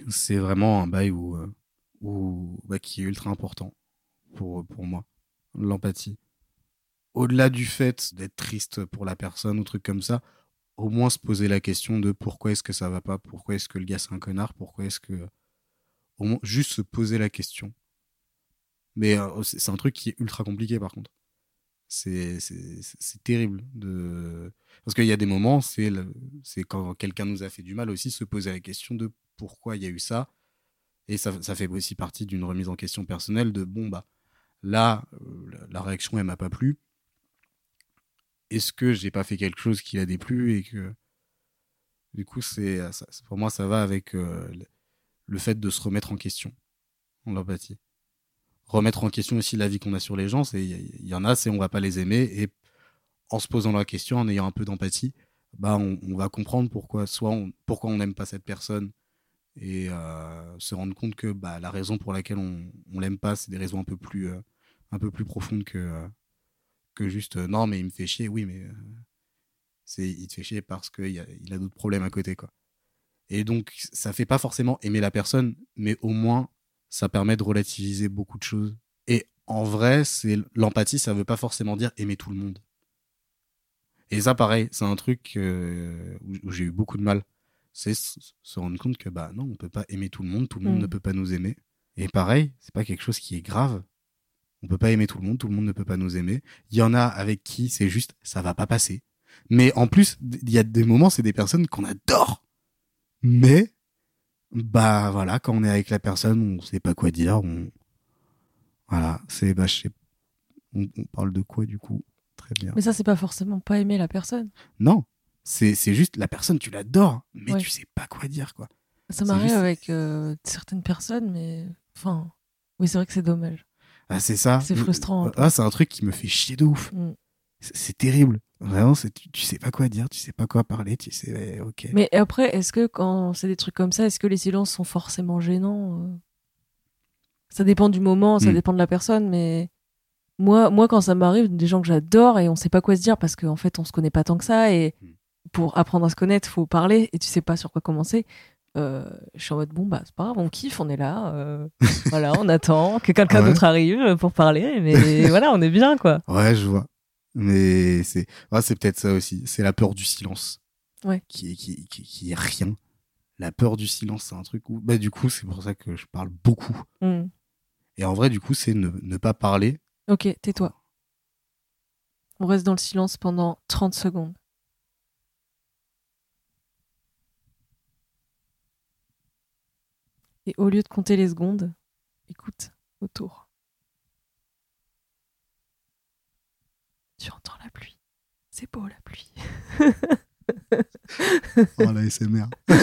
c'est vraiment un bail où, où bah, qui est ultra important pour pour moi, l'empathie. Au-delà du fait d'être triste pour la personne ou truc comme ça, au moins se poser la question de pourquoi est-ce que ça va pas, pourquoi est-ce que le gars c'est un connard, pourquoi est-ce que au moins juste se poser la question. Mais euh, c'est un truc qui est ultra compliqué par contre. C'est terrible parce qu'il y a des moments, c'est c'est quand quelqu'un nous a fait du mal aussi se poser la question de pourquoi il y a eu ça. Et ça, ça fait aussi partie d'une remise en question personnelle de bon bah là euh, la réaction elle m'a pas plu est-ce que j'ai pas fait quelque chose qui l'a déplu et que du coup c'est pour moi ça va avec euh, le fait de se remettre en question en l'empathie remettre en question aussi la vie qu'on a sur les gens c'est il y, en a c'est on va pas les aimer et en se posant la question en ayant un peu d'empathie bah on, va comprendre pourquoi on, n'aime pas cette personne et euh, se rendre compte que bah, la raison pour laquelle on, on l'aime pas c'est des raisons un peu plus euh, profondes que euh, que juste euh, non mais il me fait chier oui mais euh, c'est il te fait chier parce qu'il a, il a d'autres problèmes à côté quoi. Et donc ça fait pas forcément aimer la personne mais au moins ça permet de relativiser beaucoup de choses. Et en vrai c'est l'empathie ça veut pas forcément dire aimer tout le monde. Et ça pareil c'est un truc euh, où, où j'ai eu beaucoup de mal. C'est se rendre compte que bah non on peut pas aimer tout le monde tout le monde Mm. ne peut pas nous aimer. Et pareil c'est pas quelque chose qui est grave on peut pas aimer tout le monde, tout le monde ne peut pas nous aimer. Il y en a avec qui c'est juste ça va pas passer. Mais en plus, il y a des moments, c'est des personnes qu'on adore. Mais bah voilà, quand on est avec la personne, on sait pas quoi dire, on voilà, c'est bah je sais on, on parle de quoi du coup? Très bien. Mais ça, c'est pas forcément pas aimer la personne. Non, c'est c'est juste la personne tu l'adores, mais Ouais. tu sais pas quoi dire quoi. Ça m'arrive juste- avec euh, certaines personnes, mais enfin, oui, c'est vrai que c'est dommage. Ah c'est ça. C'est frustrant, peu. Ah c'est un truc qui me fait chier de ouf. Mm. C'est terrible. Vraiment, c'est tu, tu sais pas quoi dire, tu sais pas quoi parler, tu sais ok. Mais après, est-ce que quand c'est des trucs comme ça, est-ce que les silences sont forcément gênants euh? Ça dépend du moment, ça Mm. dépend de la personne, mais moi, moi quand ça m'arrive, des gens que j'adore et on sait pas quoi se dire parce qu'en fait, on se connaît pas tant que ça et Mm. pour apprendre à se connaître, faut parler et tu sais pas sur quoi commencer. Euh, je suis en mode bon bah c'est pas grave, on kiffe, on est là, euh, voilà, on attend que quelqu'un Ouais. d'autre arrive pour parler, mais voilà, on est bien quoi. Ouais, je vois. Mais c'est ouais, c'est peut-être ça aussi. C'est la peur du silence. Ouais. Qui est, qui, qui, qui est rien. La peur du silence, c'est un truc où. Bah, du coup, c'est pour ça que je parle beaucoup. Mm. Et en vrai, du coup, c'est ne, ne pas parler. Ok, tais-toi. On reste dans le silence pendant 30 secondes. Et au lieu de compter les secondes, écoute autour. Tu entends la pluie. C'est beau la pluie. Oh, la SMR.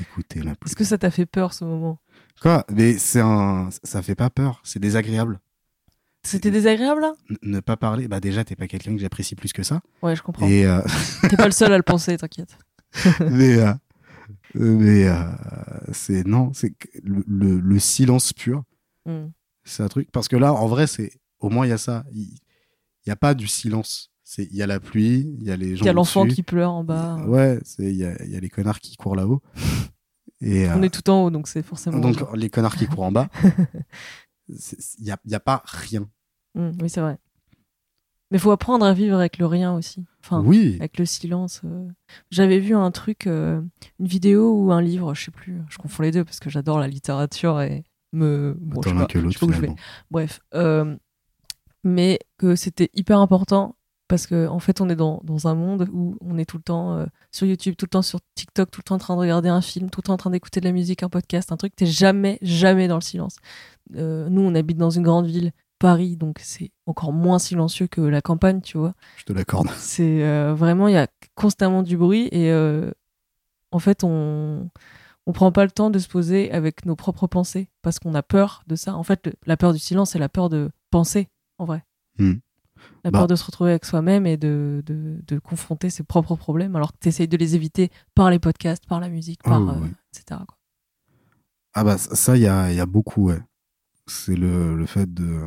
Écoutez, la Est-ce que ça t'a fait peur ce moment? Quoi? Mais c'est un. Ça fait pas peur. C'est désagréable. C'était désagréable là? Ne pas parler. Bah, déjà, t'es pas quelqu'un que j'apprécie plus que ça. Ouais, je comprends. Et. euh, T'es pas le seul à le penser, t'inquiète. mais euh, mais euh, c'est non c'est le, le, le silence pur Mm. c'est un truc parce que là en vrai c'est au moins il y a ça il il y a pas du silence c'est il y a la pluie il y a les gens Il y a l'enfant qui pleure en bas. ouais c'est il y a, il y a les connards qui courent là-haut et On euh, est tout en haut, donc c'est forcément. donc les connards qui courent en bas il y a, y a pas rien Mm, oui, c'est vrai. Mais faut apprendre à vivre avec le rien aussi. Enfin, oui avec le silence. euh. J'avais vu un truc, euh, une vidéo ou un livre, je sais plus. Je confonds les deux parce que j'adore la littérature et me. Bon, je sais pas, que je l'autre sais pas où je vais. finalement Bref. euh, mais que c'était hyper important parce que en fait, on est dans, dans un monde où on est tout le temps euh, sur YouTube, tout le temps sur TikTok, tout le temps en train de regarder un film, tout le temps en train d'écouter de la musique, un podcast, un truc. T'es jamais, jamais dans le silence. Euh, nous, on habite dans une grande ville. Paris, donc c'est encore moins silencieux que la campagne, tu vois. Je te l'accorde. C'est euh, vraiment, il y a constamment du bruit et euh, en fait, on on prend pas le temps de se poser avec nos propres pensées parce qu'on a peur de ça. En fait, le- la peur du silence, c'est la peur de penser, en vrai. Hmm. La Bah. peur de se retrouver avec soi-même et de, de, de confronter ses propres problèmes alors que tu essayes de les éviter par les podcasts, par la musique, Ah par, euh, ouais. etc. quoi. Ah bah ça, il y a, y a beaucoup, ouais. C'est le, le fait de...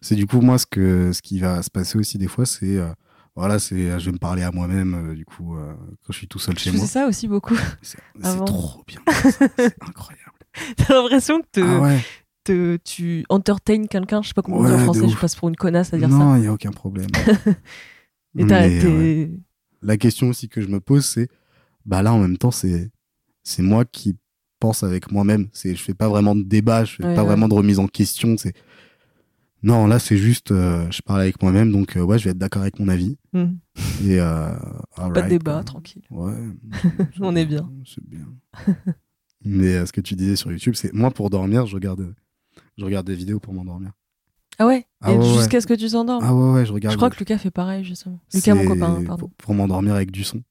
C'est du coup, moi, ce, que, ce qui va se passer aussi des fois, c'est... euh, voilà, c'est je vais me parler à moi-même, euh, du coup, euh, quand je suis tout seul chez moi. ça aussi beaucoup. C'est c'est trop bien. c'est incroyable. T'as l'impression que te- Ah ouais te- tu entertains quelqu'un, je sais pas comment on dit en français, je passe pour une connasse à dire ça. Non, il n'y a aucun problème. Et Mais, ouais. La question aussi que je me pose, c'est... Bah là, en même temps, c'est c'est moi qui pense avec moi-même. C'est Je fais pas vraiment de débat, je fais pas vraiment de remise en question. C'est Non, là, c'est juste... euh, je parle avec moi-même, donc euh, ouais, je vais être d'accord avec mon avis. Hmm. Et euh, Pas de débat, quoi. tranquille. Ouais. On est bien. C'est bien. Mais euh, ce que tu disais sur YouTube, c'est moi pour dormir, je regarde, je regarde des vidéos pour m'endormir. Ah ouais, Ah ouais, jusqu'à ce que tu t'endormes? Ah ouais, ouais, je regarde. je crois que Lucas fait pareil, justement. Lucas, mon copain, pardon. Pour, pour m'endormir avec du son.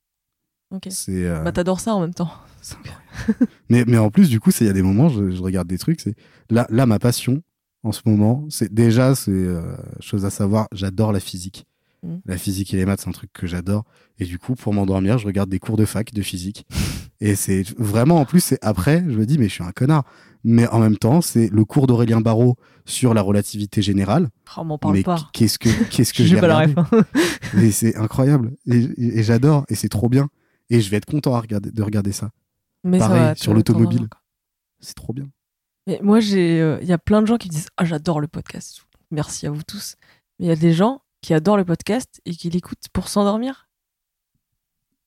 Ok. Euh, Bah t'adores ça en même temps. mais, mais en plus, du coup, c'est- il y a des moments, je, je regarde des trucs. C'est là, là, ma passion en ce moment, c'est déjà, c'est euh, chose à savoir. J'adore la physique. Mhm. La physique et les maths, c'est un truc que j'adore. Et du coup, pour m'endormir, je regarde des cours de fac de physique. et c'est vraiment, en plus, c'est après, je me dis, mais je suis un connard. Mais en même temps, c'est le cours d'Aurélien Barraud sur la relativité générale. Oh, m'en parle mais pas. qu'est-ce que qu'est-ce que J'ai regardé hein. Et c'est incroyable. Et, j'adore. Et c'est trop bien. Et je vais être content à regarder, de regarder ça. Mais ça Pareil, va te- sur l'automobile. quoi. C'est trop bien. Mais moi, j'ai, euh, il y a plein de gens qui me disent Ah, j'adore le podcast. Merci à vous tous. Mais il y a des gens qui adorent le podcast et qui l'écoutent pour s'endormir.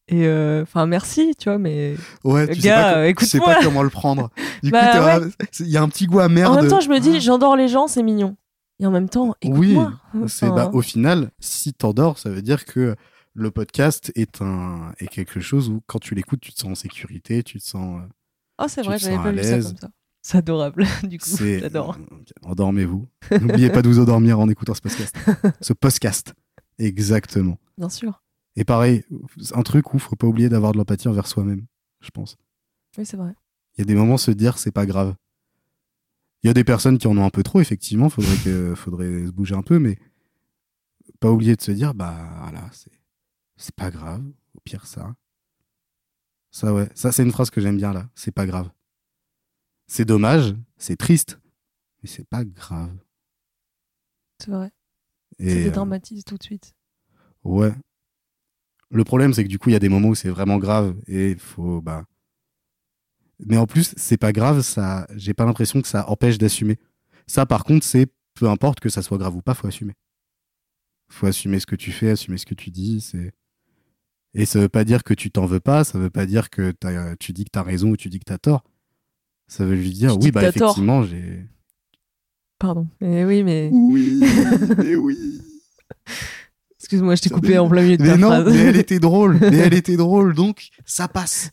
Et euh, enfin, merci, tu vois, mais Ouais, tu tu sais Gars, pas sais, pas, comment le prendre. Du Bah coup, ouais. il y a un petit goût amer en même temps, je me dis Ah. J'endors les gens, c'est mignon. Et en même temps, Oui, écoute-moi. c'est Enfin, bah, au final, si t'endors, ça veut dire que le podcast est un est quelque chose où quand tu l'écoutes, tu te sens en sécurité, tu te sens. euh, Oh, c'est vrai, j'avais pas vu ça comme ça. C'est adorable, du coup. C'est J'adore. endormez-vous. N'oubliez pas de vous endormir en écoutant ce podcast. ce podcast, exactement. Bien sûr. Et pareil, un truc où faut pas oublier d'avoir de l'empathie envers soi-même, je pense. Oui, c'est vrai. Il y a des moments se dire c'est pas grave. Il y a des personnes qui en ont un peu trop, effectivement, faudrait que faudrait se bouger un peu, mais pas oublier de se dire bah voilà, c'est c'est pas grave, au pire ça. Ça ouais, ça c'est une phrase que j'aime bien là, c'est pas grave. C'est dommage, c'est triste, mais c'est pas grave. C'est vrai. Ça Et euh, dédramatise tout de suite. ouais. Le problème c'est que du coup, il y a des moments où c'est vraiment grave et il faut bah mais en plus, c'est pas grave, ça j'ai pas l'impression que ça empêche d'assumer. Ça par contre, c'est peu importe que ça soit grave ou pas, faut assumer. Faut assumer ce que tu fais, assumer ce que tu dis, c'est et ça veut pas dire que tu t'en veux pas, ça veut pas dire que tu dis que t'as raison ou tu dis que t'as tort. Ça veut juste dire oui bah effectivement, j'ai Pardon. Mais oui, mais. oui, mais oui. Excuse-moi, je t'ai coupé en plein milieu de Mais ta non, phrase. mais elle était drôle, mais elle était drôle, donc ça passe.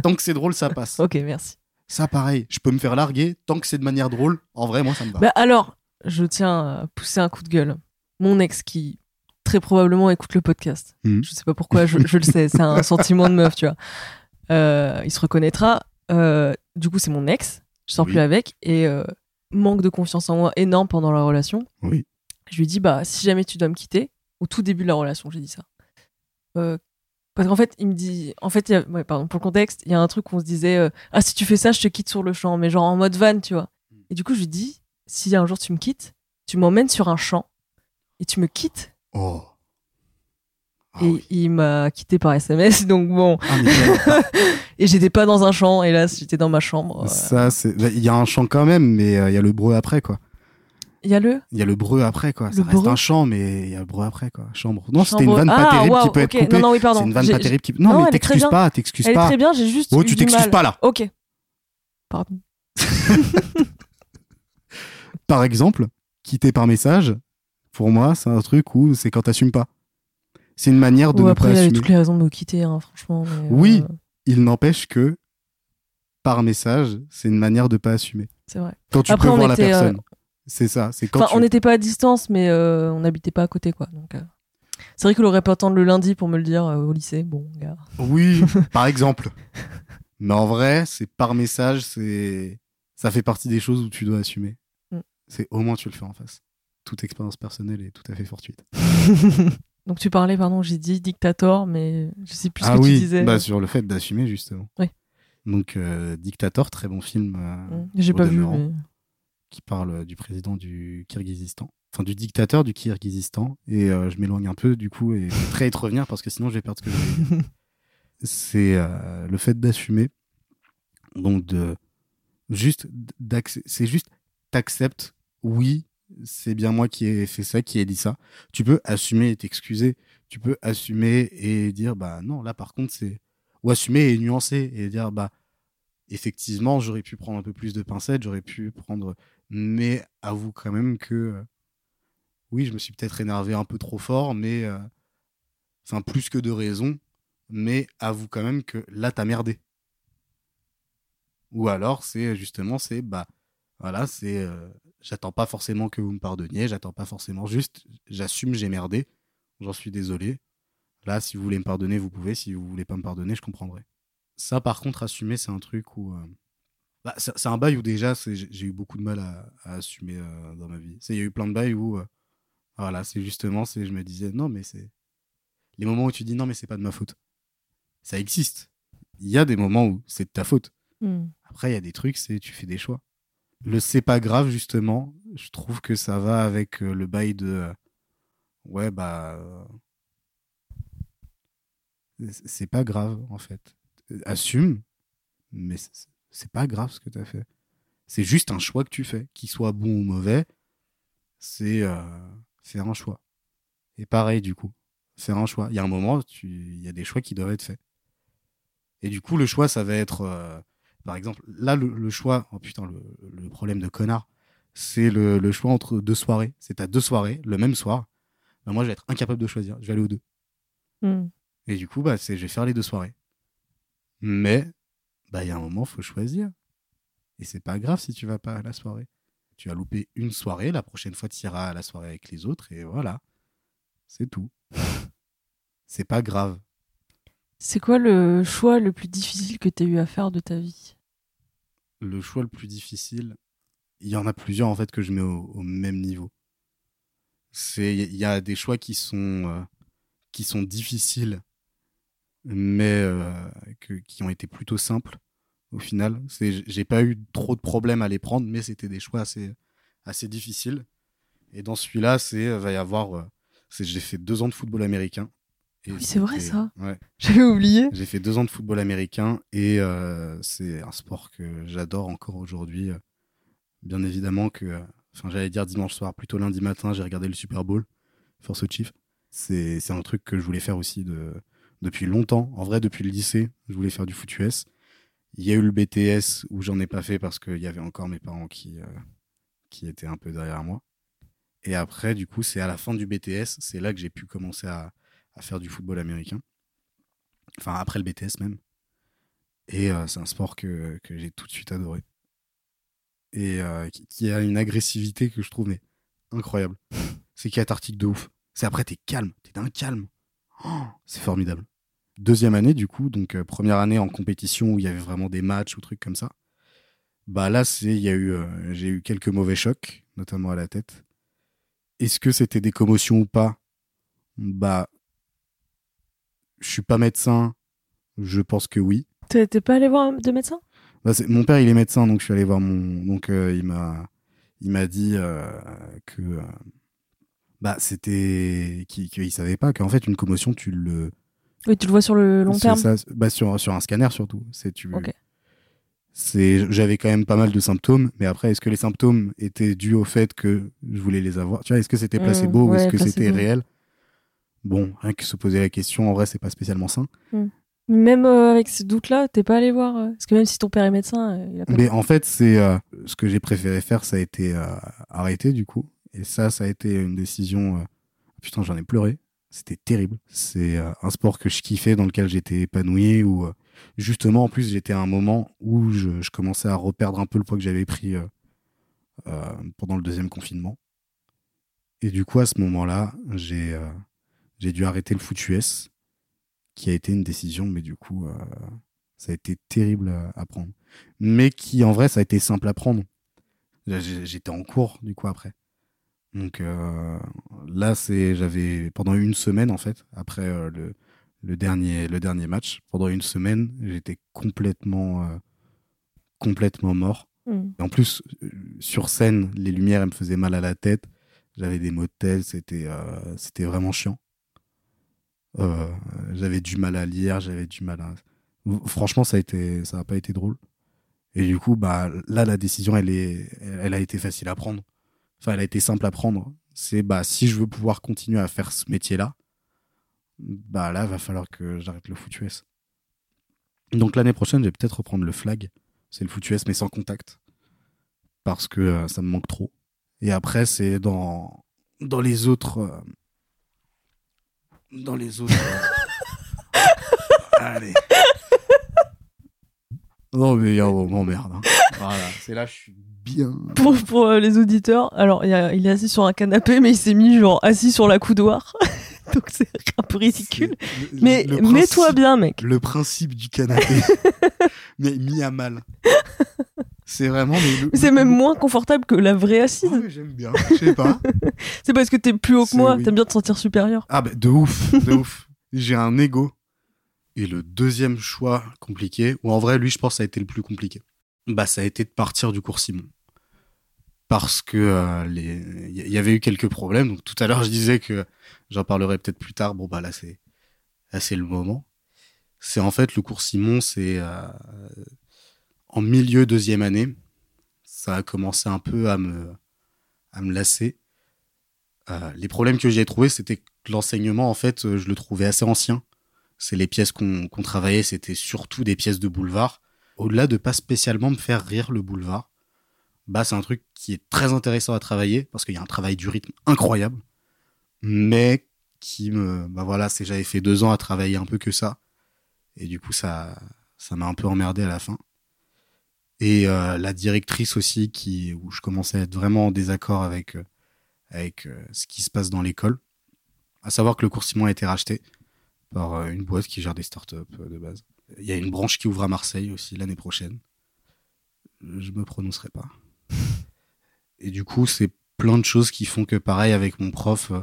Tant que c'est drôle, ça passe. Ok, merci. Ça, pareil, je peux me faire larguer tant que c'est de manière drôle. En vrai, moi, ça me va. Bah alors, je tiens à pousser un coup de gueule. Mon ex qui très probablement écoute le podcast. Mhm. Je sais pas pourquoi, je, je le sais, c'est un sentiment de meuf, tu vois. Euh, il se reconnaîtra. Euh, du coup, c'est mon ex. Je sors Oui. plus avec et euh, manque de confiance en moi énorme pendant la relation. Oui. Je lui dis bah si jamais tu dois me quitter, au tout début de la relation, j'ai dit ça. Euh, parce qu'en fait, il me dit, en fait, il y a- ouais, pardon, pour le contexte, il y a un truc où on se disait, euh, ah si tu fais ça, je te quitte sur le champ, mais genre en mode van, tu vois. Et du coup, je lui dis, si un jour tu me quittes, tu m'emmènes sur un champ et tu me quittes. Oh. Ah, et oui. il m'a quitté par SMS, donc bon. Ah, Et j'étais pas dans un champ, hélas, j'étais dans ma chambre. euh. Ça, c'est. Il y a un chant quand même, mais euh, il y a le breu après, quoi. Il y a le? Il y a le breu après, quoi. Ça Le reste breu? un chant, mais il y a le breu après, quoi. Chambre. Non, c'était une vanne pas Ah, terrible qui peut être coupée. Non, non, oui, pardon. C'est une vanne pas terrible qui. Non, Non, mais t'excuses pas, t'excuses Elle est pas. très bien, j'ai juste. Oh, eu tu t'excuses pas là. Ok. Pardon. Par exemple, quitter par message, pour moi, c'est un truc où c'est quand t'assumes pas. C'est une manière de Ou ne après, pas il avait toutes les raisons de me quitter, hein, franchement. mais, Oui. euh, Il n'empêche que par message, c'est une manière de pas assumer. c'est vrai. Quand tu Après, peux on voir était, la personne. C'est ça. C'est quand Enfin, tu- on n'était pas à distance, mais euh, on n'habitait pas à côté, quoi. Donc, euh, c'est vrai qu'il aurait pu attendre le lundi pour me le dire euh, au lycée. Bon, gars. Oui, par exemple. Mais en vrai, c'est par message, c'est ça fait partie des choses où tu dois assumer. Mm. C'est au moins tu le fais en face. Toute expérience personnelle est tout à fait fortuite. Donc tu parlais, pardon, j'ai dit dictator, mais je sais plus ce ah que oui, tu disais. bah sur le fait d'assumer justement. Oui. Donc euh, Dictator, très bon film. euh, Mm, J'ai pas vu, mais... Qui parle du président du Kirghizistan. Enfin, du dictateur du Kirghizistan. Et euh, je m'éloigne un peu du coup et je vais très vite revenir parce que sinon je vais perdre ce que je c'est euh, le fait d'assumer. Donc de juste c'est juste t'acceptes. Oui, c'est bien moi qui ai fait ça, qui ai dit ça. Tu peux assumer et t'excuser. Tu peux assumer et dire bah non là par contre c'est ou assumer et nuancer et dire bah effectivement j'aurais pu prendre un peu plus de pincettes, j'aurais pu prendre mais avoue quand même que euh, oui je me suis peut-être énervé un peu trop fort mais euh, enfin plus que de raison mais avoue quand même que là t'as merdé ou alors c'est justement c'est bah voilà c'est euh, j'attends pas forcément que vous me pardonniez j'attends pas forcément juste j'assume j'ai merdé. J'en suis désolé. Là si vous voulez me pardonner vous pouvez. Si vous voulez pas me pardonner je comprendrai. Ça par contre assumer c'est un truc où euh, bah, c'est un bail où déjà j'ai eu beaucoup de mal à, à assumer euh, dans ma vie. Il y a eu plein de bails où euh, voilà c'est justement je me disais non mais c'est les moments où tu dis non mais c'est pas de ma faute. Ça existe. Il y a des moments où c'est de ta faute. Mm. après, il y a des trucs, c'est tu fais des choix. Le c'est pas grave, justement, je trouve que ça va avec euh, le bail de. euh, ouais, bah. euh, c'est- pas grave, en fait. Assume, mais c'est pas grave ce que tu as fait. C'est juste un choix que tu fais. Qu'il soit bon ou mauvais, c'est euh, faire un choix. Et pareil, du coup, faire un choix. Il y a un moment, il y a des choix qui doivent être faits. Et du coup, le choix, ça va être. euh, par exemple, là, le, le choix, oh putain, le, le problème de connard, c'est le, le choix entre deux soirées. C'est à deux soirées, le même soir. Ben, moi, je vais être incapable de choisir. Je vais aller aux deux. Mm. Et du coup, bah, c'est, je vais faire les deux soirées. Mais, bah, il y a un moment, faut choisir. Et c'est pas grave si tu vas pas à la soirée. Tu as loupé une soirée, la prochaine fois, tu iras à la soirée avec les autres, et voilà. C'est tout. c'est pas grave. C'est quoi le choix le plus difficile que tu as eu à faire de ta vie? Le choix le plus difficile, il y en a plusieurs en fait que je mets au, même niveau. C'est il y a des choix qui sont euh, qui sont difficiles, mais euh, qui ont été plutôt simples au final. J'ai pas eu trop de problèmes à les prendre, mais c'était des choix assez difficiles. Et dans celui-là, c'est euh, va y avoir j'ai fait deux ans de football américain. Oui, c'est vrai, ça. Ouais. J'avais oublié. J'ai fait deux ans de football américain et euh, c'est un sport que j'adore encore aujourd'hui. Bien évidemment que, euh, enfin j'allais dire dimanche soir, plutôt lundi matin, j'ai regardé le Super Bowl, Force aux Chiefs. C'est c'est un truc que je voulais faire aussi de, depuis longtemps. En vrai, depuis le lycée, je voulais faire du foot US. Il y a eu le BTS où j'en ai pas fait parce qu'il y avait encore mes parents qui, euh, qui étaient un peu derrière moi. Et après, du coup, c'est à la fin du BTS, c'est là que j'ai pu commencer à, à faire du football américain. Enfin, après le BTS même. Et euh, c'est un sport que, j'ai tout de suite adoré. Et euh, qui, a une agressivité que je trouve incroyable. C'est cathartique de ouf. C'est après, t'es calme. T'es d'un calme. Oh, c'est formidable. Deuxième année, du coup, donc euh, première année en compétition où il y avait vraiment des matchs ou trucs comme ça. Bah là, c'est, il j'ai eu quelques mauvais chocs, notamment à la tête. Est-ce que c'était des commotions ou pas? Bah, je suis pas médecin. Je pense que oui. T'es pas allé voir de médecin? Bah, mon père, il est médecin, donc je suis allé voir mon. Donc euh, il m'a, il m'a dit euh, que euh, bah c'était qu'il qu'il savait pas qu'en fait une commotion, tu le. Oui, tu le vois sur le long terme. ça, bah, sur sur un scanner surtout. C'est tu. Ok. C'est j'avais quand même pas mal de symptômes, mais après est-ce que les symptômes étaient dus au fait que je voulais les avoir? Tu vois, est-ce que c'était Mmh, placebo ou ouais, est-ce que c'était réel? Bon, rien que se poser la question, en vrai, c'est pas spécialement sain. Même euh, avec ces doutes-là, t'es pas allé voir. euh, Parce que même si ton père est médecin, euh, il a pas. Mais en fait, c'est ce que j'ai préféré faire, ça a été arrêter du coup. Et ça, ça a été une décision. Putain, j'en ai pleuré. C'était terrible. C'est un sport que je kiffais, dans lequel j'étais épanoui. Où justement, en plus, j'étais à un moment où je, je commençais à reperdre un peu le poids que j'avais pris pendant le deuxième confinement. Et du coup, à ce moment-là, j'ai j'ai dû arrêter le foot US, qui a été une décision, mais du coup, ça a été terrible à prendre. Mais qui, en vrai, ça a été simple à prendre. J'étais en cours, du coup, après. Donc euh, là, c'est j'avais pendant une semaine en fait après euh, le, le dernier le dernier match, pendant une semaine, j'étais complètement euh, complètement mort. Mm. Et en plus sur scène, les lumières elles me faisaient mal à la tête. J'avais des maux de tête, c'était c'était vraiment chiant. J'avais du mal à lire, j'avais du mal à franchement ça a été ça a pas été drôle. Et du coup bah là la décision elle est elle a été facile à prendre enfin, elle a été simple à prendre. C'est bah si je veux pouvoir continuer à faire ce métier-là, bah là, va falloir que j'arrête le foot US. Donc l'année prochaine, je vais peut-être reprendre le flag. C'est le foot US, mais sans contact. Parce que euh, ça me manque trop. Et après, c'est dans, dans les autres. Euh, dans les autres. Allez. Non, mais oh, m'emmerde. Hein. Voilà, c'est là, je suis bien. Pour, pour euh, les auditeurs, alors il, il, est assis sur un canapé, mais il s'est mis genre assis sur la coudoir. Donc c'est un peu ridicule. mais mets-toi bien, mec. Le principe du canapé, mais mis à mal. C'est vraiment. C'est même moins confortable que la vraie assise. J'aime bien, je sais pas. c'est parce que t'es plus haut que moi, t'aimes bien te sentir supérieur. Ah, bah de ouf, de ouf. J'ai un ego. Et le deuxième choix compliqué, ou en vrai, lui, je pense, ça a été le plus compliqué bah, ça a été de partir du cours Simon. Parce que euh, il y avait eu quelques problèmes. Donc tout à l'heure, je disais que j'en parlerai peut-être plus tard. Bon, bah là, c'est c'est le moment. C'est en fait le cours Simon, c'est euh, en milieu deuxième année. Ça a commencé un peu à me, à me lasser. Euh, les problèmes que j'ai trouvés, c'était que l'enseignement, en fait, je le trouvais assez ancien. C'est les pièces qu'on travaillait, c'était surtout des pièces de boulevard au-delà de pas spécialement me faire rire le boulevard, bah c'est un truc qui est très intéressant à travailler parce qu'il y a un travail du rythme incroyable, mais qui me, bah voilà, j'avais fait deux ans à travailler un peu que ça, et du coup ça, ça m'a un peu emmerdé à la fin. Et euh, la directrice aussi, qui où je commençais à être vraiment en désaccord avec euh, avec euh, ce qui se passe dans l'école, à savoir que le cours Simon a été racheté par une boîte qui gère des startups de base. Il y a une branche qui ouvre à Marseille aussi l'année prochaine. Je me prononcerai pas. Et du coup, c'est plein de choses qui font que, pareil, avec mon prof, euh,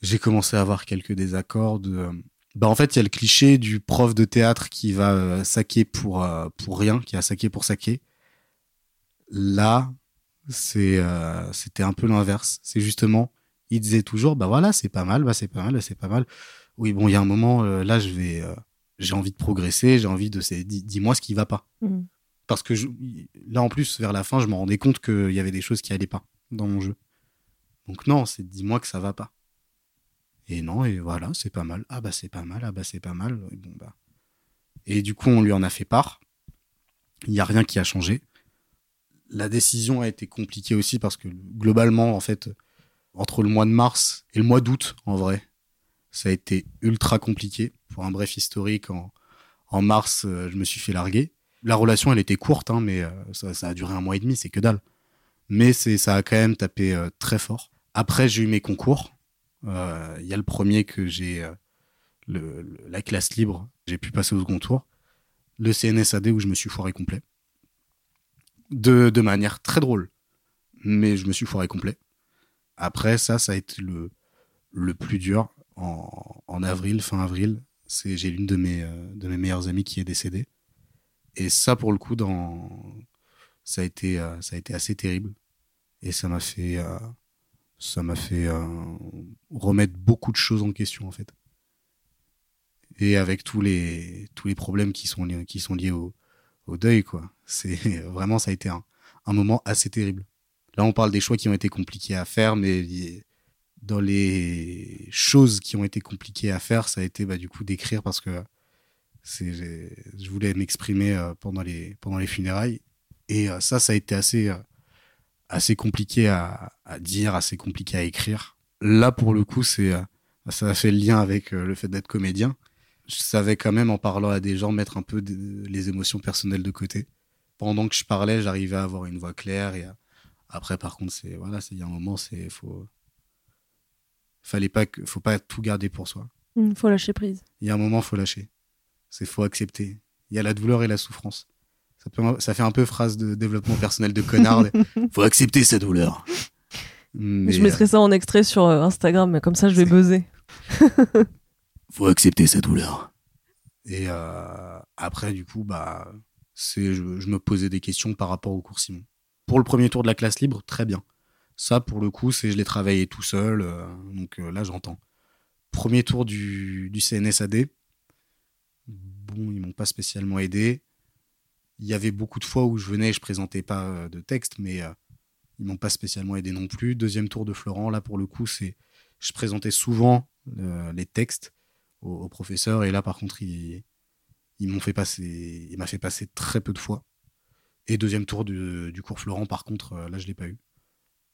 j'ai commencé à avoir quelques désaccords. De, euh, bah, en fait, il y a le cliché du prof de théâtre qui va euh, saquer pour, pour rien, qui a saqué pour saquer. Là, c'était un peu l'inverse. C'est justement, il disait toujours, bah voilà, c'est pas mal, bah c'est pas mal, bah, c'est pas mal. Oui, bon, il y a un moment, là, je vais j'ai envie de progresser, j'ai envie de dis-moi ce qui va pas. Mm. Parce que là en plus vers la fin, je me rendais compte qu'il y avait des choses qui allaient pas dans mon jeu. Donc non, c'est dis-moi que ça va pas. Et non, et voilà, c'est pas mal. Ah bah c'est pas mal, ah bah c'est pas mal. Et, bon, bah. et du coup, on lui en a fait part. Il n'y a rien qui a changé. La décision a été compliquée aussi parce que globalement, en fait, entre le mois de mars et le mois d'août, en vrai, ça a été ultra compliqué. Pour un bref historique, en, en mars, euh, je me suis fait larguer. La relation, elle était courte, hein, mais euh, ça, a duré un mois et demi, c'est que dalle. Mais ça a quand même tapé euh, très fort. Après, j'ai eu mes concours. Il y a le premier que j'ai, la classe libre, j'ai pu passer au second tour. Le CNSAD où je me suis foiré complet. De, manière très drôle. Mais je me suis foiré complet. Après, ça, ça a été le, plus dur en, avril, fin avril. J'ai l'une de mes euh, de mes meilleures amies qui est décédée. Et ça, pour le coup, dans ça a été euh, ça a été assez terrible. Et ça m'a fait euh, ça m'a fait remettre beaucoup de choses en question en fait. Et avec tous les tous les problèmes qui sont liés, au, au deuil quoi. C'est vraiment ça a été un, un moment assez terrible. Là, on parle des choix qui ont été compliqués à faire, mais dans les choses qui ont été compliquées à faire, ça a été bah, du coup d'écrire parce que je voulais m'exprimer euh, pendant les pendant les funérailles et euh, ça, ça a été assez euh, assez compliqué à, à, dire, assez compliqué à écrire. Là, pour le coup, c'est ça a fait le lien avec le fait d'être comédien. Je savais quand même en parlant à des gens mettre un peu les émotions personnelles de côté. Pendant que je parlais, j'arrivais à avoir une voix claire et à, Après, par contre, c'est voilà, il y a un moment, c'est faut, fallait pas que, faut pas tout garder pour soi. Il mmh, faut lâcher prise. Il y a un moment, faut lâcher. C'est faut accepter. Il y a la douleur et la souffrance. Ça, peut, ça fait un peu phrase de développement personnel de connard. faut accepter sa douleur. je mettrai ça en extrait sur euh, Instagram, mais comme ça, je vais buzzer. faut accepter sa douleur. Et euh, après, du coup, bah, c'est, je, me posais des questions par rapport au cours Simon. Pour le premier tour de la classe libre, très bien. Ça, pour le coup, c'est je l'ai travaillé tout seul, euh, donc là, j'entends. Premier tour du, du CNSAD, bon, ils m'ont pas spécialement aidé. Il y avait beaucoup de fois où je venais je présentais pas de texte, mais ils m'ont pas spécialement aidé non plus. Deuxième tour de Florent, là pour le coup, c'est je présentais souvent euh, les textes au, professeur et là par contre il, ils m'ont fait passer, il m'a fait passer très peu de fois. Et deuxième tour du, cours Florent, par contre, euh, là je l'ai pas eu.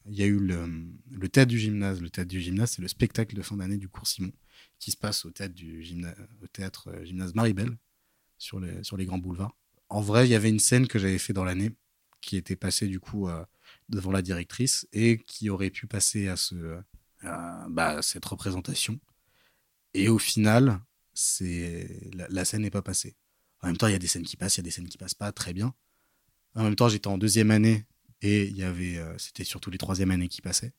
Il y a eu le, théâtre du gymnase. Le théâtre du gymnase, c'est le spectacle de fin d'année du cours Simon qui se passe au théâtre du théâtre euh, gymnase Maribel sur les, sur les grands boulevards. En vrai, il y avait une scène que j'avais fait dans l'année qui était passée du coup devant la directrice et qui aurait pu passer à, ce, bah, cette représentation. Et au final, c'est la, scène n'est pas passée. En même temps, il y a des scènes qui passent, il y a des scènes qui passent pas très bien. En même temps, j'étais en deuxième année et il y avait, euh, c'était surtout les troisième années qui passaient.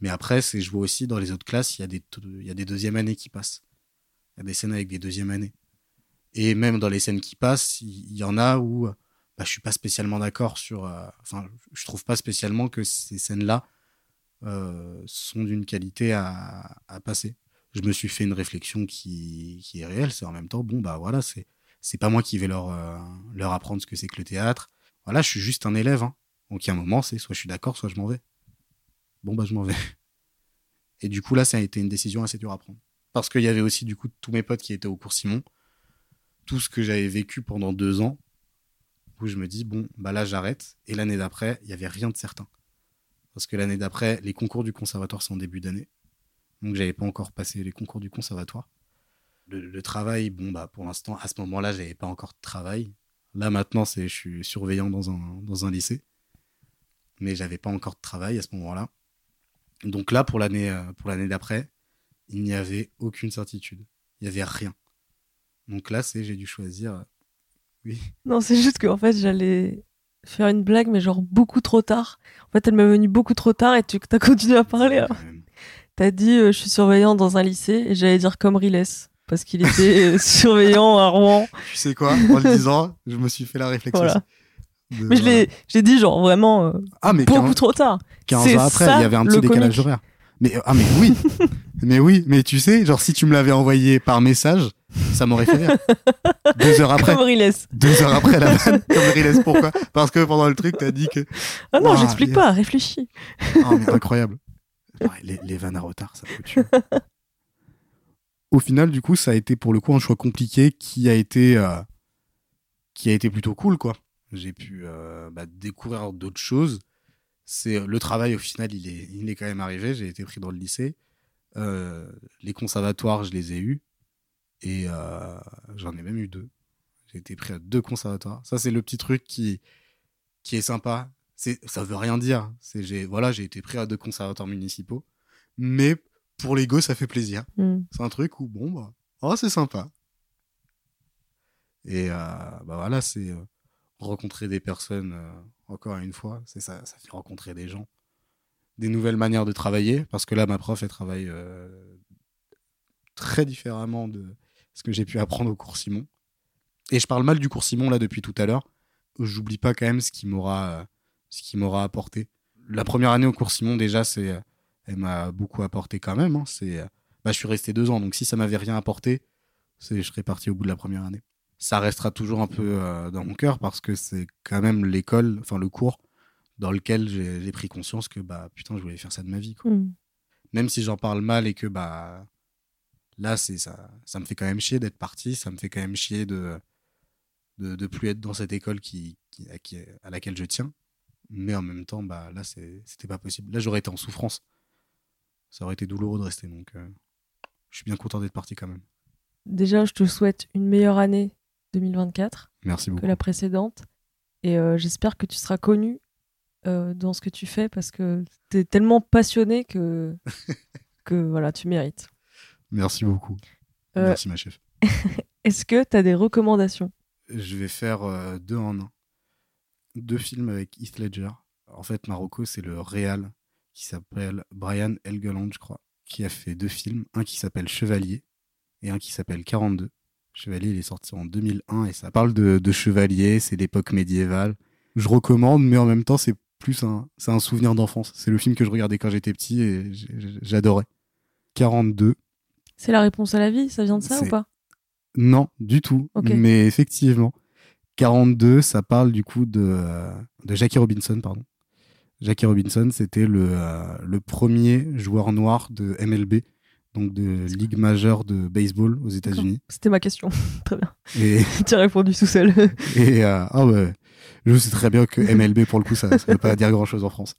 Mais après, je vois aussi dans les autres classes, il y a des, il y a des deuxième années qui passent. Il y a des scènes avec des deuxième années. Et même dans les scènes qui passent, il y, en a où bah, je suis pas spécialement d'accord sur. Euh, enfin, je trouve pas spécialement que ces scènes-là euh, sont d'une qualité à, à, passer. Je me suis fait une réflexion qui, qui est réelle. C'est en même temps, bon, bah voilà, c'est pas moi qui vais leur, euh, leur apprendre ce que c'est que le théâtre. Voilà, je suis juste un élève. Hein. Donc il y a un moment, c'est soit je suis d'accord, soit je m'en vais. Bon, bah je m'en vais. Et du coup, là, ça a été une décision assez dure à prendre. Parce qu'il y avait aussi, du coup, tous mes potes qui étaient au cours Simon. Tout ce que j'avais vécu pendant deux ans, où je me dis, bon, bah là, j'arrête. Et l'année d'après, il n'y avait rien de certain. Parce que l'année d'après, les concours du conservatoire sont en début d'année. Donc, j'avais pas encore passé les concours du conservatoire. Le, travail, bon, bah, pour l'instant, à ce moment-là, j'avais pas encore de travail. Là, maintenant, c'est, je suis surveillant dans un lycée. Mais j'avais pas encore de travail à ce moment-là. Donc là, pour l'année, euh, pour l'année d'après, il n'y avait aucune certitude. Il n'y avait rien. Donc là, c'est, j'ai dû choisir non, c'est juste qu'en fait, j'allais faire une blague, mais genre beaucoup trop tard. En fait, elle m'est venue beaucoup trop tard et tu as continué à parler. T'as dit, euh, je suis surveillant dans un lycée et j'allais dire comme Riles parce qu'il était euh, surveillant à Rouen. Tu sais quoi? En le disant, je me suis fait la réflexion. Mais je l'ai, j'ai dit genre vraiment euh, ah, mais beaucoup trop tard. 15 ans après, il y avait un petit décalage horaire. Mais ah mais oui, mais oui, mais tu sais, genre si tu me l'avais envoyé par message, ça m'aurait fait rire. Deux heures après. Comme Deux heures après la vanne. Comme Riles, pourquoi? Parce que pendant le truc, t'as dit que. Ah non, j'explique pas, réfléchis. Oh, mais incroyable. les, les, vannes à retard, ça peut tuer. Au final, du coup, ça a été pour le coup un choix compliqué qui a été, euh, qui a été plutôt cool, quoi. J'ai pu euh, bah, découvrir d'autres choses. C'est le travail au final, il est, il est quand même arrivé. J'ai été pris dans le lycée. Euh, les conservatoires, je les ai eus. Et euh, j'en ai même eu deux. J'ai été pris à deux conservatoires. Ça, c'est le petit truc qui, qui est sympa. C'est, ça veut rien dire. C'est, j'ai, voilà, j'ai été pris à deux conservatoires municipaux. Mais pour l'ego, ça fait plaisir. Mm. C'est un truc où, bon, bah, oh, c'est sympa. Et euh, bah voilà, c'est rencontrer des personnes, encore une fois, c'est ça, ça fait rencontrer des gens, des nouvelles manières de travailler. Parce que là, ma prof, elle travaille très différemment de, ce que j'ai pu apprendre au cours Simon. Et je parle mal du cours Simon là depuis tout à l'heure. J'oublie pas quand même ce qui m'aura euh, ce qui m'aura apporté. La première année au cours Simon déjà c'est euh, elle m'a beaucoup apporté quand même. Hein. C'est euh, bah, je suis resté deux ans donc si ça m'avait rien apporté, je serais parti au bout de la première année. Ça restera toujours un peu dans mon cœur parce que c'est quand même l'école, enfin le cours dans lequel j'ai pris conscience que bah putain je voulais faire ça de ma vie quoi. Mm. Même si j'en parle mal et que bah Là, c'est ça, ça me fait quand même chier d'être parti, ça me fait quand même chier de de, plus être dans cette école qui, à, laquelle je tiens. Mais en même temps, bah là, c'était pas possible. Là, j'aurais été en souffrance. Ça aurait été douloureux de rester. Donc, euh, je suis bien content d'être parti quand même. Déjà, je te souhaite une meilleure année 2024 Merci beaucoup. que la précédente. Et euh, j'espère que tu seras connu euh, dans ce que tu fais parce que tu es tellement passionné que, que voilà, tu mérites. Merci beaucoup. Euh, Merci ma chef. Est-ce que tu as des recommandations? Je vais faire deux en un. Deux films avec Heath Ledger. En fait, Marocco, c'est le réal qui s'appelle Brian Helgeland, je crois, qui a fait deux films. Un qui s'appelle Chevalier et un qui s'appelle 42. Chevalier, il est sorti en 2001 et ça parle de, de chevalier, c'est l'époque médiévale. Je recommande, mais en même temps, c'est plus un, c'est un souvenir d'enfance. C'est le film que je regardais quand j'étais petit et j'adorais. 42. C'est la réponse à la vie Ça vient de ça ou pas? Non, du tout. Mais effectivement, 42, ça parle du coup de, de Jackie Robinson, pardon. Jackie Robinson, c'était le, euh, le premier joueur noir de MLB, donc de Ligue majeure de baseball aux États-Unis. C'était ma question. Très bien. Et, tu as répondu tout seul. et euh, ouais, je sais très bien que MLB, pour le coup, ça ne veut pas dire grand-chose en France.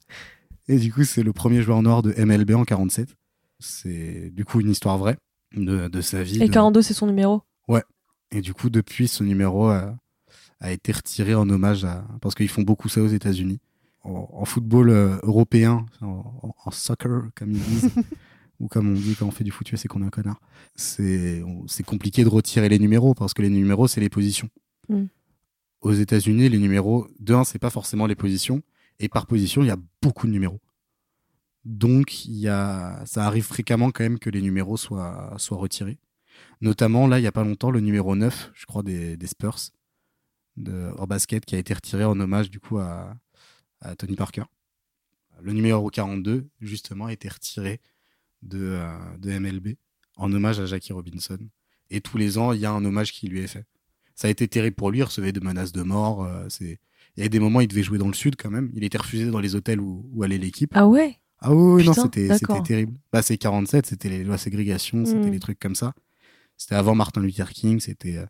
Et du coup, c'est le premier joueur noir de MLB en 47. C'est du coup une histoire vraie de, de sa vie. Et de- 42, c'est son numéro? Et du coup, depuis, ce numéro a, a été retiré en hommage à. Parce qu'ils font beaucoup ça aux États-Unis. En, en football euh, européen, en, en- en soccer, comme ils disent, ou comme on dit quand on fait du foot, c'est qu'on est un connard. C'est compliqué de retirer les numéros parce que les numéros, c'est les positions. Mm. Aux États-Unis, les numéros, de un, c'est pas forcément les positions. Et par position, il y a beaucoup de numéros. Donc, il y a, ça arrive fréquemment quand même que les numéros soient, soient retirés. Notamment, là, il y a pas longtemps, le numéro 9, je crois, des, des Spurs de, en basket qui a été retiré en hommage, du coup, à, à Tony Parker. Le numéro 42, justement, a été retiré de, euh, de MLB en hommage à Jackie Robinson. Et tous les ans, il y a un hommage qui lui est fait. Ça a été terrible pour lui, il recevait de menaces de mort. euh, c'est... Il y a des moments, il devait jouer dans le sud quand même. Il était refusé dans les hôtels où, où allait l'équipe. Ah ouais? Ah oui, oui, non, Putain, c'était, terrible. Bah, c'est 47, c'était les lois ségrégation, c'était Mm. les trucs comme ça. C'était avant Martin Luther King, c'était, euh,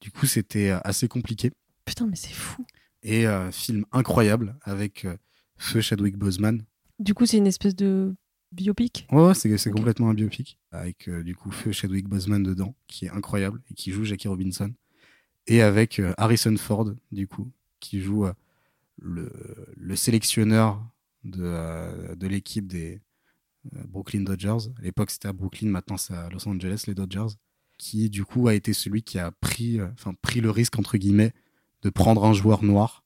du coup, c'était euh, assez compliqué. Putain, mais c'est fou. Et euh, film incroyable avec Feu Chadwick Boseman. Du coup, c'est une espèce de biopic Ouais, ouais, c'est, complètement un biopic. Avec, euh, du coup, Feu Chadwick Boseman dedans, qui est incroyable et qui joue Jackie Robinson. Et avec euh, Harrison Ford, du coup, qui joue euh, le, le sélectionneur de, de l'équipe des Brooklyn Dodgers. À l'époque, c'était à Brooklyn, maintenant c'est à Los Angeles, les Dodgers. Qui, du coup, a été celui qui a pris, enfin, pris le risque, entre guillemets, de prendre un joueur noir.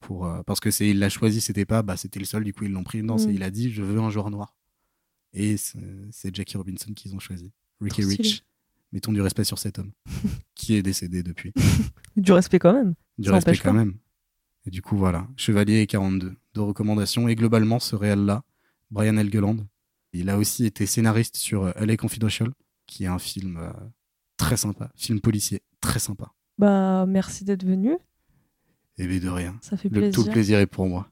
Pour, parce que c'est, il l'a choisi, c'était pas, bah, c'était le seul, du coup, ils l'ont pris. Non, Mm. c'est, il a dit, je veux un joueur noir. Et c'est, Jackie Robinson qu'ils ont choisi. Ricky. Rich. Mettons du respect sur cet homme. qui est décédé depuis. Du respect quand même. Du Ça respect quand pas. même. Et du coup, voilà. Chevalier et 42. Deux recommandations. Et globalement, ce réel-là, Brian Helgeland, il a aussi été scénariste sur euh, LA Confidential, qui est un film euh, très sympa. Film policier, très sympa. Bah, merci d'être venu. Et bien de rien. Ça fait Le, plaisir. tout le plaisir est pour moi.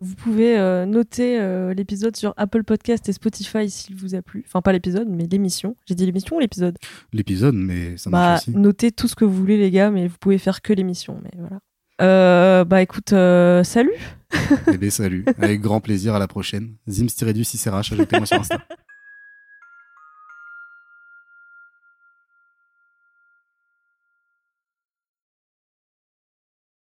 Vous pouvez euh, noter euh, l'épisode sur Apple Podcast et Spotify s'il vous a plu. Enfin, pas l'épisode, mais l'émission. J'ai dit l'émission ou l'épisode? L'épisode, mais ça Bah, marche aussi. notez tout ce que vous voulez, les gars, mais vous pouvez faire que l'émission. Mais voilà. Euh, bah, écoute, salut Eh bien, salut. Avec grand plaisir, à la prochaine. Zims-du 6RH, ajoutez-moi sur Insta.